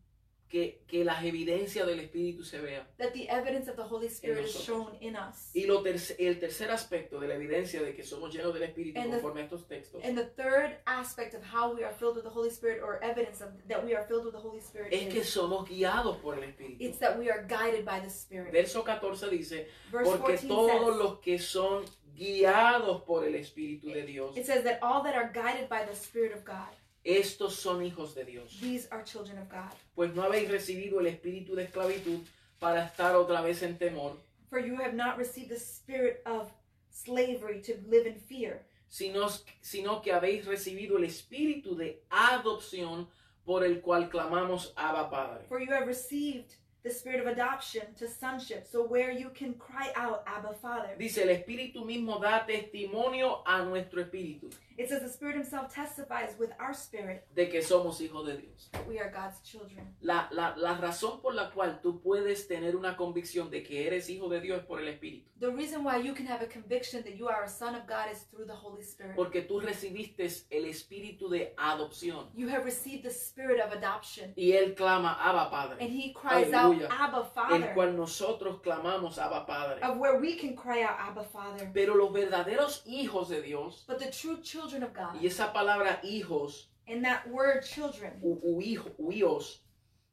A: Que, que las evidencias del Espíritu se vean.
B: That the evidence of the Holy Spirit is shown in us.
A: Y lo el tercer aspecto de la evidencia de que somos llenos del Espíritu
B: And the-
A: conforme a estos textos
B: And the third aspect of how we are filled with the Holy Spirit, or evidence of that we are filled with the Holy Spirit,
A: es que
B: is
A: somos guiados por el Espíritu.
B: it's that we are guided by the Spirit.
A: Verso 14 dice,
B: Verse
A: porque
B: 14
A: todos
B: says,
A: los que son guiados por el Espíritu de Dios,
B: it says that all that are guided by the Spirit of God,
A: estos son hijos de Dios.
B: these are children of God.
A: Pues no habéis recibido el espíritu de esclavitud para estar otra vez en temor,
B: For you have not received the spirit of slavery to live in fear,
A: sino, sino que habéis recibido el espíritu de adopción por el cual clamamos Abba Padre.
B: for you have received the spirit of adoption to sonship, so where you can cry out, Abba, Father.
A: Dice, el espíritu mismo da testimonio a nuestro espíritu
B: It says the Spirit Himself testifies with our spirit
A: de que somos hijos de Dios.
B: that we are God's children.
A: La, la, la razón por la cual tú puedes tener una convicción de que eres hijo de Dios es por el espíritu.
B: The reason why you can have a conviction that you are a son of God is through the Holy Spirit.
A: Porque tú recibiste el espíritu de adopción.
B: You have received the spirit of adoption,
A: Y él clama Abba Padre.
B: and He cries
A: Aleluya.
B: out, Abba,
A: El
B: Father,
A: cual nosotros clamamos Abba Padre.
B: of where we can cry out, Abba, Father.
A: Pero los verdaderos hijos de Dios,
B: But the true children of God,
A: y esa palabra hijos,
B: and that word children,
A: u, u hijo, huíos,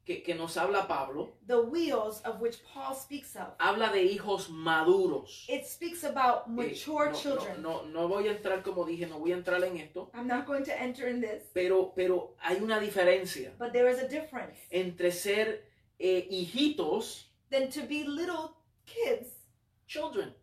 A: que, que nos habla Pablo,
B: the wheels of which Paul speaks of,
A: habla de hijos maduros.
B: it speaks about
A: Eh,
B: mature
A: no,
B: children.
A: No, no, no voy a entrar, como dije, no voy a entrar en esto,
B: I'm not going to enter in this,
A: pero, pero hay una diferencia
B: but there is a difference
A: entre ser eh, hijitos,
B: than to be little kids,
A: children,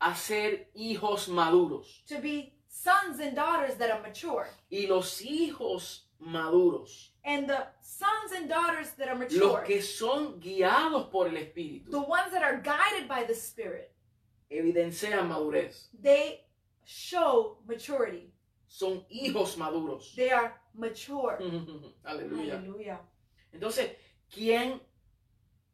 A: a ser hijos maduros.
B: to be sons and daughters that are mature.
A: Y los hijos maduros,
B: And the sons and daughters that are
A: los
B: mature,
A: que son guiados por el Espíritu,
B: the ones that are guided by the Spirit,
A: evidencian madurez.
B: they show maturity.
A: Son hijos maduros.
B: They are mature.
A: Aleluya.
B: Hallelujah.
A: Entonces, ¿quién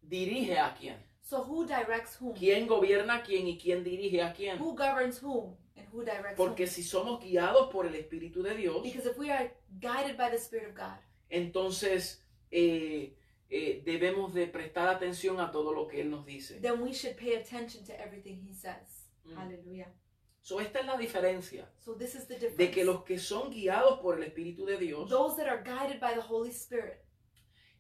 A: dirige a quién?
B: So who directs whom?
A: ¿Quién gobierna a quién y quién dirige a quién?
B: Who governs whom? And who directs
A: Porque
B: whom?
A: si somos guiados por el Espíritu de Dios,
B: Because if we are guided by the Spirit of God,
A: entonces eh, eh, debemos de prestar atención a todo lo que Él nos dice.
B: then we should pay attention to everything He says.
A: Mm.
B: Hallelujah.
A: So, esta es la diferencia
B: So this is the difference.
A: de que los que son guiados por el Espíritu de Dios
B: Those that are guided by the Holy Spirit,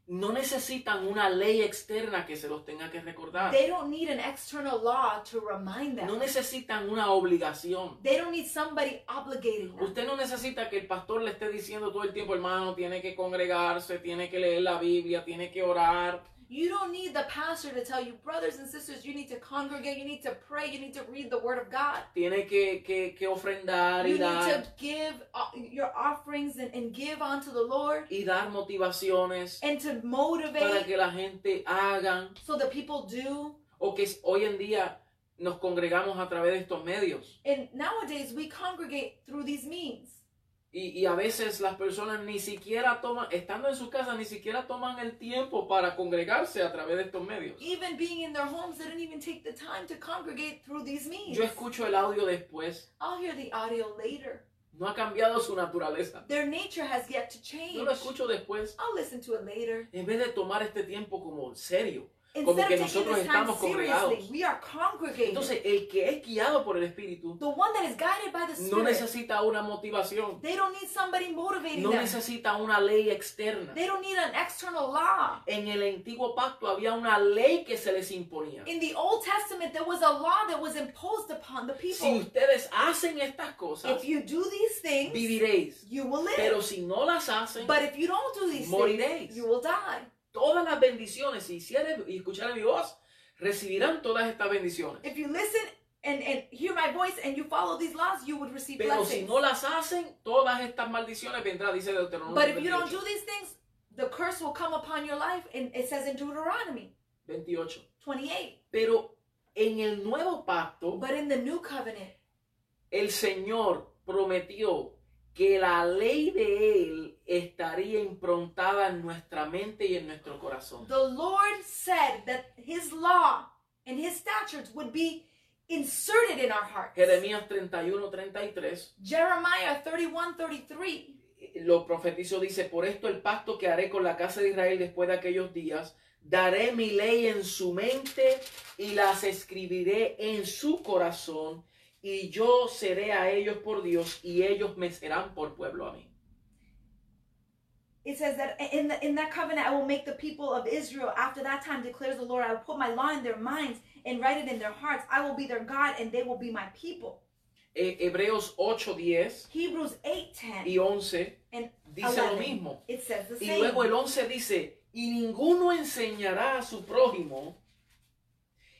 A: no necesitan una ley externa que se los tenga que recordar.
B: they don't need an external law to remind them.
A: No necesitan una obligación.
B: They don't need somebody obligating them.
A: Usted no necesita que el pastor le esté diciendo todo el tiempo, hermano, tiene que congregarse, tiene que leer la Biblia, tiene que orar.
B: You don't need the pastor to tell you, brothers and sisters, you need to congregate, you need to pray, you need to read the Word of God.
A: Tiene que, que, que ofrendar y
B: You need to give uh, your offerings and, and give unto the Lord
A: y dar motivaciones
B: and to motivate.
A: para que la gente hagan.
B: so that people do.
A: O que hoy en día nos congregamos a través de estos medios.
B: And nowadays we congregate through these means.
A: Y, y a veces las personas ni siquiera toman, estando en su casa, ni siquiera toman el tiempo para congregarse a través de estos medios.
B: Even being in their homes, they didn't even take the time to congregate through these means.
A: Yo escucho el audio después.
B: I'll hear the audio later.
A: No ha cambiado su naturaleza.
B: Their nature has yet to change.
A: Yo lo escucho después.
B: I'll listen to it later.
A: En vez de tomar este tiempo como serio.
B: Instead
A: Como
B: of
A: que
B: taking
A: nosotros
B: this time
A: estamos congregados.
B: seriously, we are congregating.
A: Entonces, el que es guiado por el Espíritu no necesita una motivación.
B: they don't need somebody motivating
A: No necesita una ley externa.
B: They don't need an external law.
A: En el antiguo pacto había una ley que se les imponía.
B: In the Old Testament, there was a law that was imposed upon the
A: Si
B: people.
A: ustedes hacen estas cosas,
B: If you do these things,
A: viviréis.
B: you will live.
A: Pero si no las hacen,
B: But if you don't do these
A: Moriréis. Todas las bendiciones, si hicieres y escuchares mi voz, recibirán todas estas bendiciones.
B: If you listen and, and hear my voice and you follow these laws, you would receive
A: Pero si
B: blessings.
A: no las hacen, todas estas maldiciones vendrán, dice Deuteronomio
B: But if you don't
A: 28.
B: do these things, the curse will come upon your life. And it says in Deuteronomy
A: 28.
B: 28.
A: Pero en el nuevo pacto,
B: But in the new covenant,
A: el Señor prometió que la ley de Él estaría improntada en nuestra mente y en nuestro corazón.
B: the Lord said that his law and his statutes would be inserted in our hearts.
A: Jeremías 31, 33
B: Jeremiah 31 33.
A: lo profetizó, dice, por esto el pacto que haré con la casa de Israel después de aquellos días, daré mi ley en su mente y las escribiré en su corazón, y yo seré a ellos por Dios, y ellos me serán por pueblo a mí.
B: It says that in, the, in that covenant I will make the people of Israel after that time declares the Lord I will put my law in their minds and write it in their hearts I will be their God and they will be my people
A: Eh, Hebreos 8, 10
B: Hebrews 8:10
A: y 11
B: and
A: dice lo
B: 11.
A: mismo.
B: it says the
A: Y
B: same
A: luego el 11 dice, y ninguno enseñará a su prójimo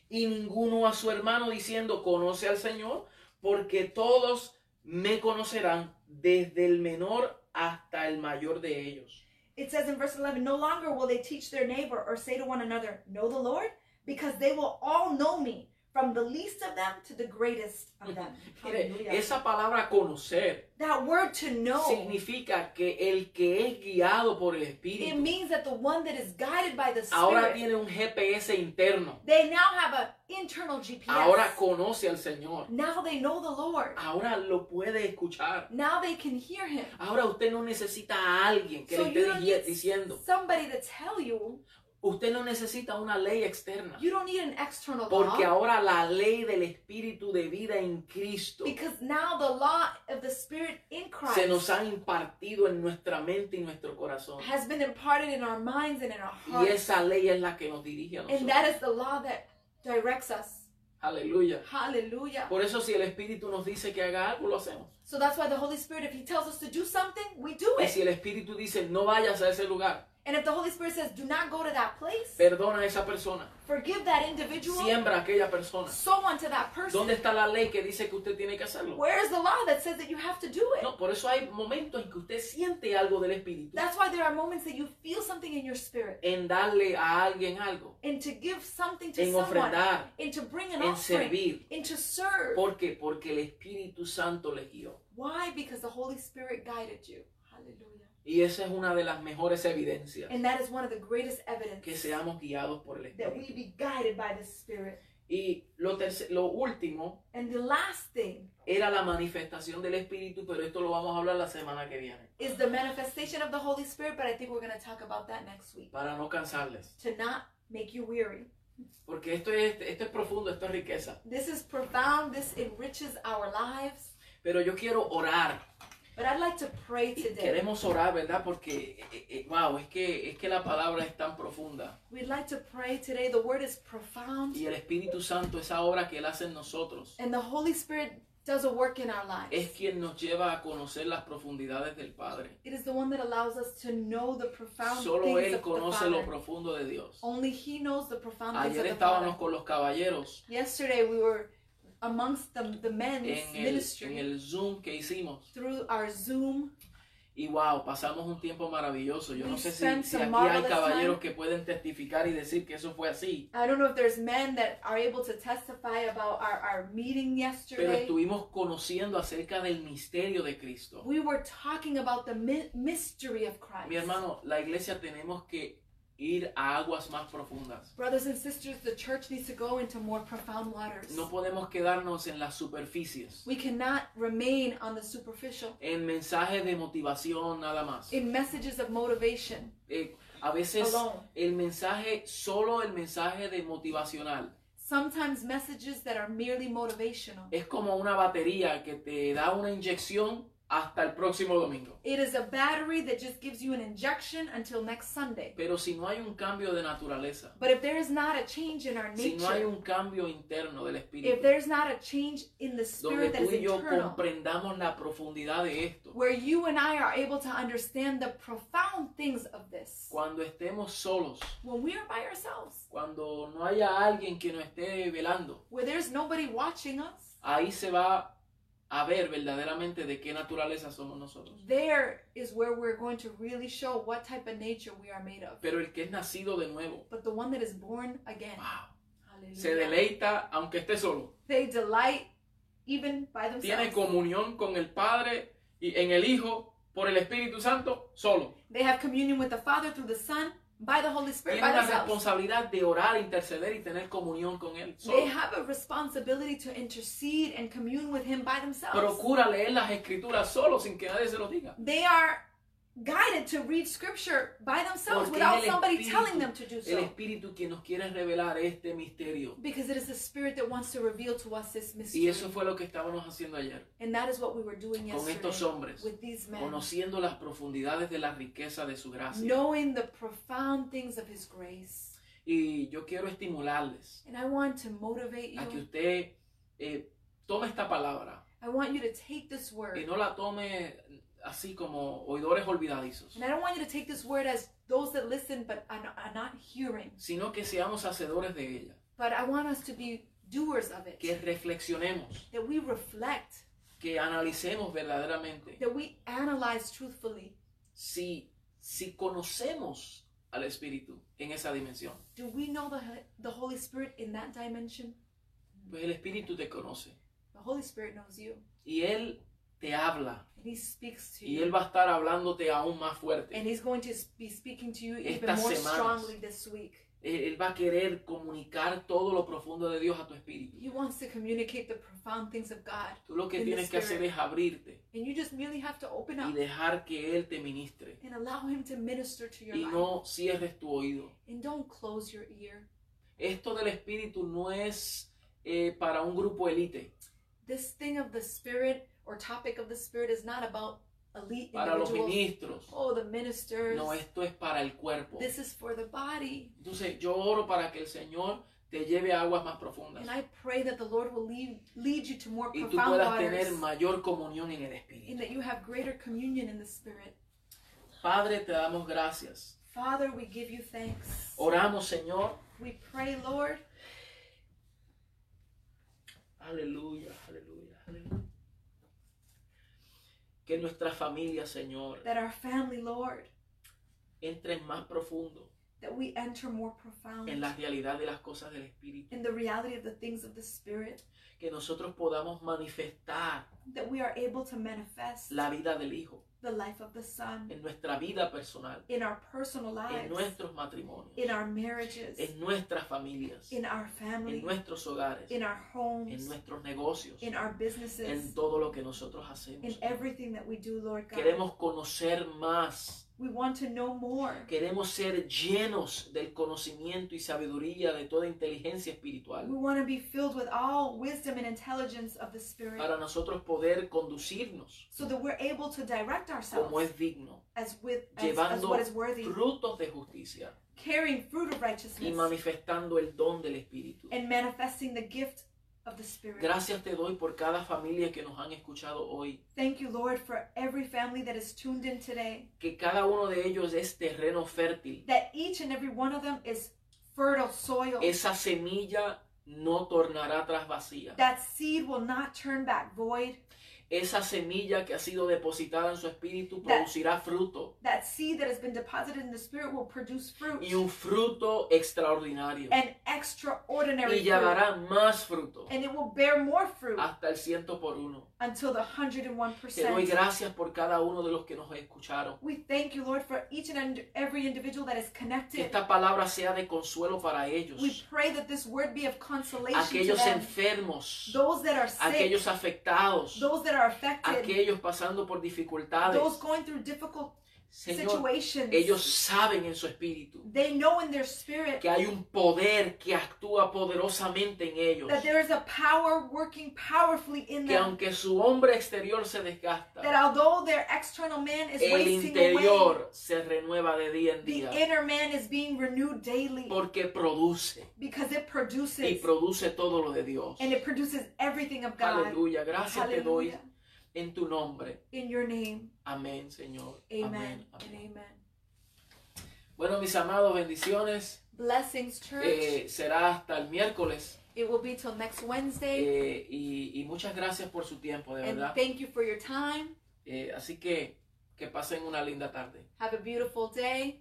A: y ninguno a su hermano diciendo, conoce al Señor, porque todos me conocerán desde el menor hasta el mayor de ellos.
B: It says in verse 11 no longer will they teach their neighbor or say to one another know the Lord because they will all know me from the least of them to the greatest of them
A: Mire, esa palabra conocer
B: that word to know
A: significa que el que es guiado por el
B: it
A: Espíritu
B: means that the one that is guided by the
A: ahora
B: Spirit
A: tiene un GPS interno,
B: They now have an internal GPS.
A: ahora conoce al Señor,
B: now they know the Lord.
A: ahora lo puede escuchar.
B: Now they can hear Him.
A: Ahora usted no necesita a alguien que
B: So
A: le esté diciendo.
B: somebody to tell you.
A: Usted no necesita una ley externa.
B: You don't need an external
A: Porque
B: law.
A: ahora la ley del Espíritu de vida en Cristo
B: Because now the law of the Spirit in
A: se nos
B: Christ
A: ha impartido en nuestra mente y nuestro corazón.
B: has been imparted in our minds and in our
A: Y
B: hearts.
A: esa ley es la que nos dirige a
B: And
A: nosotros.
B: that is the law that directs us.
A: Aleluya.
B: Hallelujah.
A: Por eso si el Espíritu nos dice que haga algo, lo hacemos.
B: So that's why the Holy Spirit, if He tells us to do something, we do
A: Y si
B: it.
A: el Espíritu dice no vayas a ese lugar,
B: And if the Holy Spirit says, do not go to that place,
A: perdona a esa persona,
B: forgive that individual,
A: siembra a aquella persona.
B: sow unto that person.
A: ¿Dónde está la ley que dice que usted tiene que hacerlo?
B: Where is the law that says that you have to do it?
A: No, por eso hay momentos en que usted siente algo del Espíritu
B: That's why there are moments that you feel something in your spirit
A: en darle a alguien algo,
B: and to give something to
A: en
B: someone
A: ofrendar,
B: and to bring an
A: en
B: offering
A: servir.
B: and to serve.
A: ¿Por qué? Porque el Espíritu Santo le guió.
B: Why? Because the Holy Spirit guided you. Hallelujah.
A: Y esa es una de las mejores evidencias
B: And that is one of the greatest evidence
A: que seamos guiados por el
B: that we
A: Espíritu.
B: be guided by the Spirit.
A: Y lo, lo último
B: And the last thing
A: era la manifestación del Espíritu, pero esto lo vamos a hablar la semana que viene,
B: is the manifestation of the Holy Spirit, but I think we're going to talk about that next week
A: para no cansarles.
B: to not make you weary.
A: Porque esto es, esto es profundo, esto es riqueza.
B: This is profound. This enriches our lives.
A: Pero yo quiero orar.
B: But I'd like to pray
A: Y
B: today.
A: queremos orar, ¿verdad? Porque, eh, eh, wow, es que, es que la palabra es tan profunda.
B: We'd like to pray today. The word is profound.
A: Y el Espíritu Santo, esa obra que Él hace en nosotros,
B: And the Holy Spirit does a work in our
A: es
B: lives.
A: quien nos lleva a conocer las profundidades del Padre.
B: It is the one that allows us to know the profound
A: Solo
B: things
A: Él
B: of the
A: conoce lo profundo de Dios.
B: Only He knows the profound things of
A: Ayer
B: the
A: estábamos
B: Father.
A: con los caballeros
B: Yesterday we were amongst the, the men's
A: en el,
B: ministry
A: en el Zoom que hicimos.
B: through our Zoom.
A: Y wow, pasamos un tiempo maravilloso. Yo
B: We
A: no sé si, si aquí hay caballeros
B: time.
A: que pueden testificar y decir que eso fue así.
B: I don't know if there's men that are able to testify about our, our meeting
A: Pero
B: yesterday.
A: estuvimos conociendo acerca del misterio de Cristo.
B: We were talking about the mystery of Christ.
A: Mi hermano, la iglesia tenemos que ir a aguas más profundas.
B: Brothers and sisters, the church needs to go into more profound waters.
A: No podemos quedarnos en las superficies,
B: We cannot remain on the superficial
A: en mensajes de motivación nada más.
B: in messages of motivation
A: Eh, a veces
B: alone.
A: el mensaje, solo el mensaje de motivacional,
B: Sometimes messages that are merely motivational.
A: es como una batería que te da una inyección hasta el próximo domingo.
B: It is a battery that just gives you an injection until next Sunday.
A: Pero si no hay un cambio de naturaleza,
B: But if there is not a change in our
A: si no hay
B: nature,
A: un cambio interno del
B: if
A: espíritu,
B: there's not a change in the
A: donde
B: spirit that
A: tú
B: is
A: y yo
B: internal,
A: comprendamos la profundidad de esto,
B: where you and I are able to understand the profound things of this,
A: cuando estemos solos,
B: when we are by ourselves,
A: cuando no haya alguien que nos esté velando,
B: where there's nobody watching us,
A: ahí se va a ver verdaderamente de qué naturaleza somos nosotros.
B: there is where we're going to really show what type of nature we are made of.
A: Pero el que es nacido de nuevo,
B: But the one that is born again,
A: wow,
B: hallelujah,
A: se deleita aunque esté solo.
B: they delight even by
A: Tiene
B: themselves.
A: comunión con el Padre y en el Hijo por el Espíritu Santo solo.
B: They have communion with the Father through the Son by the Holy Spirit
A: Tiene
B: by
A: la
B: themselves.
A: responsabilidad de orar, interceder y tener comunión con Él
B: They have a responsibility to intercede and commune with Him by themselves.
A: Procura leer las escrituras solo sin que nadie se lo diga.
B: They are guided to read Scripture by themselves
A: Porque
B: without
A: el
B: somebody
A: Espíritu-
B: telling them to do
A: El
B: so.
A: Espíritu que nos quiere revelar este misterio.
B: Because it is the Spirit that wants to reveal to us this
A: Y
B: mystery.
A: eso fue lo que estábamos haciendo ayer.
B: And that is what we were doing
A: Con estos
B: yesterday
A: hombres.
B: with these men.
A: Conociendo las profundidades de la riqueza de su gracia.
B: Knowing the profound things of His grace.
A: Y yo quiero estimularles
B: And I want to motivate
A: a que
B: you.
A: usted eh, tome esta palabra
B: I want you to take this
A: y
B: word.
A: no la tome así como oidores olvidadizos,
B: And I don't want you to take this word as those that listen but are not, are not hearing.
A: sino que seamos hacedores de ella,
B: But I want us to be doers of it.
A: que reflexionemos,
B: That we reflect.
A: que analicemos verdaderamente
B: That we analyze truthfully.
A: si, si conocemos al Espíritu en esa dimensión.
B: Do we know the, the Holy Spirit in that dimension?
A: Pues el Espíritu te conoce
B: The Holy Spirit knows you.
A: y Él te habla
B: And He speaks to
A: y. Él va a estar hablándote aún más fuerte.
B: And He's going to be speaking to you even
A: Estas
B: more
A: semanas.
B: strongly this week.
A: Él, va a querer comunicar todo lo profundo de Dios a tu espíritu.
B: He wants to communicate the profound things of God.
A: Tú lo que tienes que hacer es abrirte
B: And you just merely have to open
A: y
B: up
A: dejar que Él te ministre.
B: and allow Him to minister to your
A: Y
B: life.
A: no cierres tu oído.
B: And don't close your ear.
A: Esto del espíritu no es eh, para un grupo elite,
B: This thing of the Spirit or topic of the Spirit is not about elite
A: para los ministros.
B: Oh, the ministers.
A: No, esto es para el cuerpo.
B: This is for the body.
A: Entonces yo oro para que el Señor te lleve a aguas más profundas
B: And I pray that the Lord will lead, lead you to more
A: y tú puedas
B: waters.
A: tener mayor comunión en el
B: and
A: espíritu.
B: that you have greater communion in the Spirit.
A: Padre, te damos gracias.
B: Father, we give you thanks.
A: Oramos, Señor.
B: We pray, Lord,
A: aleluya, aleluya. Que nuestra familia, Señor,
B: that our family, Lord,
A: entre más profundo
B: that we enter more profound
A: en la realidad de las cosas del espíritu.
B: in the reality of the things of the Spirit,
A: Que nosotros podamos manifestar
B: that we are able to manifest
A: la vida del Hijo
B: the life of the Son
A: en nuestra vida personal,
B: in our personal
A: en
B: lives,
A: nuestros matrimonios,
B: in our marriages,
A: en nuestras familias,
B: in our
A: en
B: family,
A: nuestros hogares,
B: in our
A: en
B: homes,
A: nuestros negocios,
B: in our
A: en
B: businesses,
A: todo lo que nosotros hacemos.
B: in everything that we do, Lord God.
A: Queremos conocer más.
B: We want to know more.
A: Queremos ser llenos del conocimiento y sabiduría de toda inteligencia
B: We
A: espiritual
B: want to be filled with all wisdom and intelligence of the Spirit
A: para nosotros poder conducirnos
B: so that we're able to direct
A: como
B: ourselves
A: es digno,
B: as with as, as
A: llevando
B: what is worthy,
A: frutos de justicia
B: carrying fruit of
A: y
B: righteousness
A: manifestando el don del Espíritu.
B: and manifesting the gift of the Spirit.
A: Gracias te doy por cada familia que nos han escuchado hoy,
B: Thank you, Lord, for every family that is tuned in today.
A: que cada uno de ellos es terreno fértil.
B: That each and every one of them is fertile soil.
A: Esa semilla no tornará atrás vacía.
B: that seed will not turn back void.
A: Esa semilla que ha sido depositada en su espíritu
B: That-
A: producirá fruto.
B: that seed that has been deposited in the Spirit will produce fruit,
A: y un fruto extraordinario.
B: an extraordinary
A: Y
B: fruit,
A: llevará más fruto.
B: And it will bear more fruit.
A: Hasta el ciento por uno.
B: Until the
A: Te doy
B: 101%.
A: gracias por cada uno de los que nos escucharon.
B: We thank you, Lord, for each and every individual that is
A: Que
B: connected.
A: esta palabra sea de consuelo para ellos.
B: We pray that this word be of consolation to
A: Aquellos
B: them.
A: enfermos,
B: Those that are sick,
A: aquellos afectados,
B: those that are affected,
A: aquellos pasando por dificultades.
B: those going through difficult
A: Señor, ellos saben en su espíritu
B: They know in their spirit
A: que hay un poder que actúa poderosamente en ellos.
B: that there is a power working powerfully in
A: Que
B: them.
A: aunque su hombre exterior se
B: That
A: desgasta,
B: although their external man is
A: el
B: wasting away,
A: interior se renueva de día en
B: the
A: día.
B: inner man is being renewed daily
A: Porque produce
B: because it
A: y
B: produces
A: produce todo lo de Dios.
B: and it produces everything of God.
A: Aleluya. Gracias te doy. En tu nombre.
B: In your name,
A: Amén, Señor.
B: amen
A: Amén.
B: and
A: amén.
B: amen.
A: Bueno, mis amados, bendiciones.
B: Blessings, church.
A: Eh, será hasta el miércoles.
B: it will be till next Wednesday.
A: Eh, y, y muchas gracias por su tiempo, de
B: and
A: verdad.
B: thank you for your time.
A: Eh, así que que pasen una linda tarde.
B: Have a beautiful day.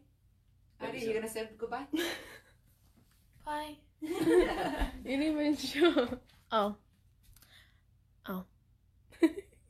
B: Adi, you
A: Bendición.
B: gonna say goodbye?
C: Bye. you didn't even show. Oh. Oh.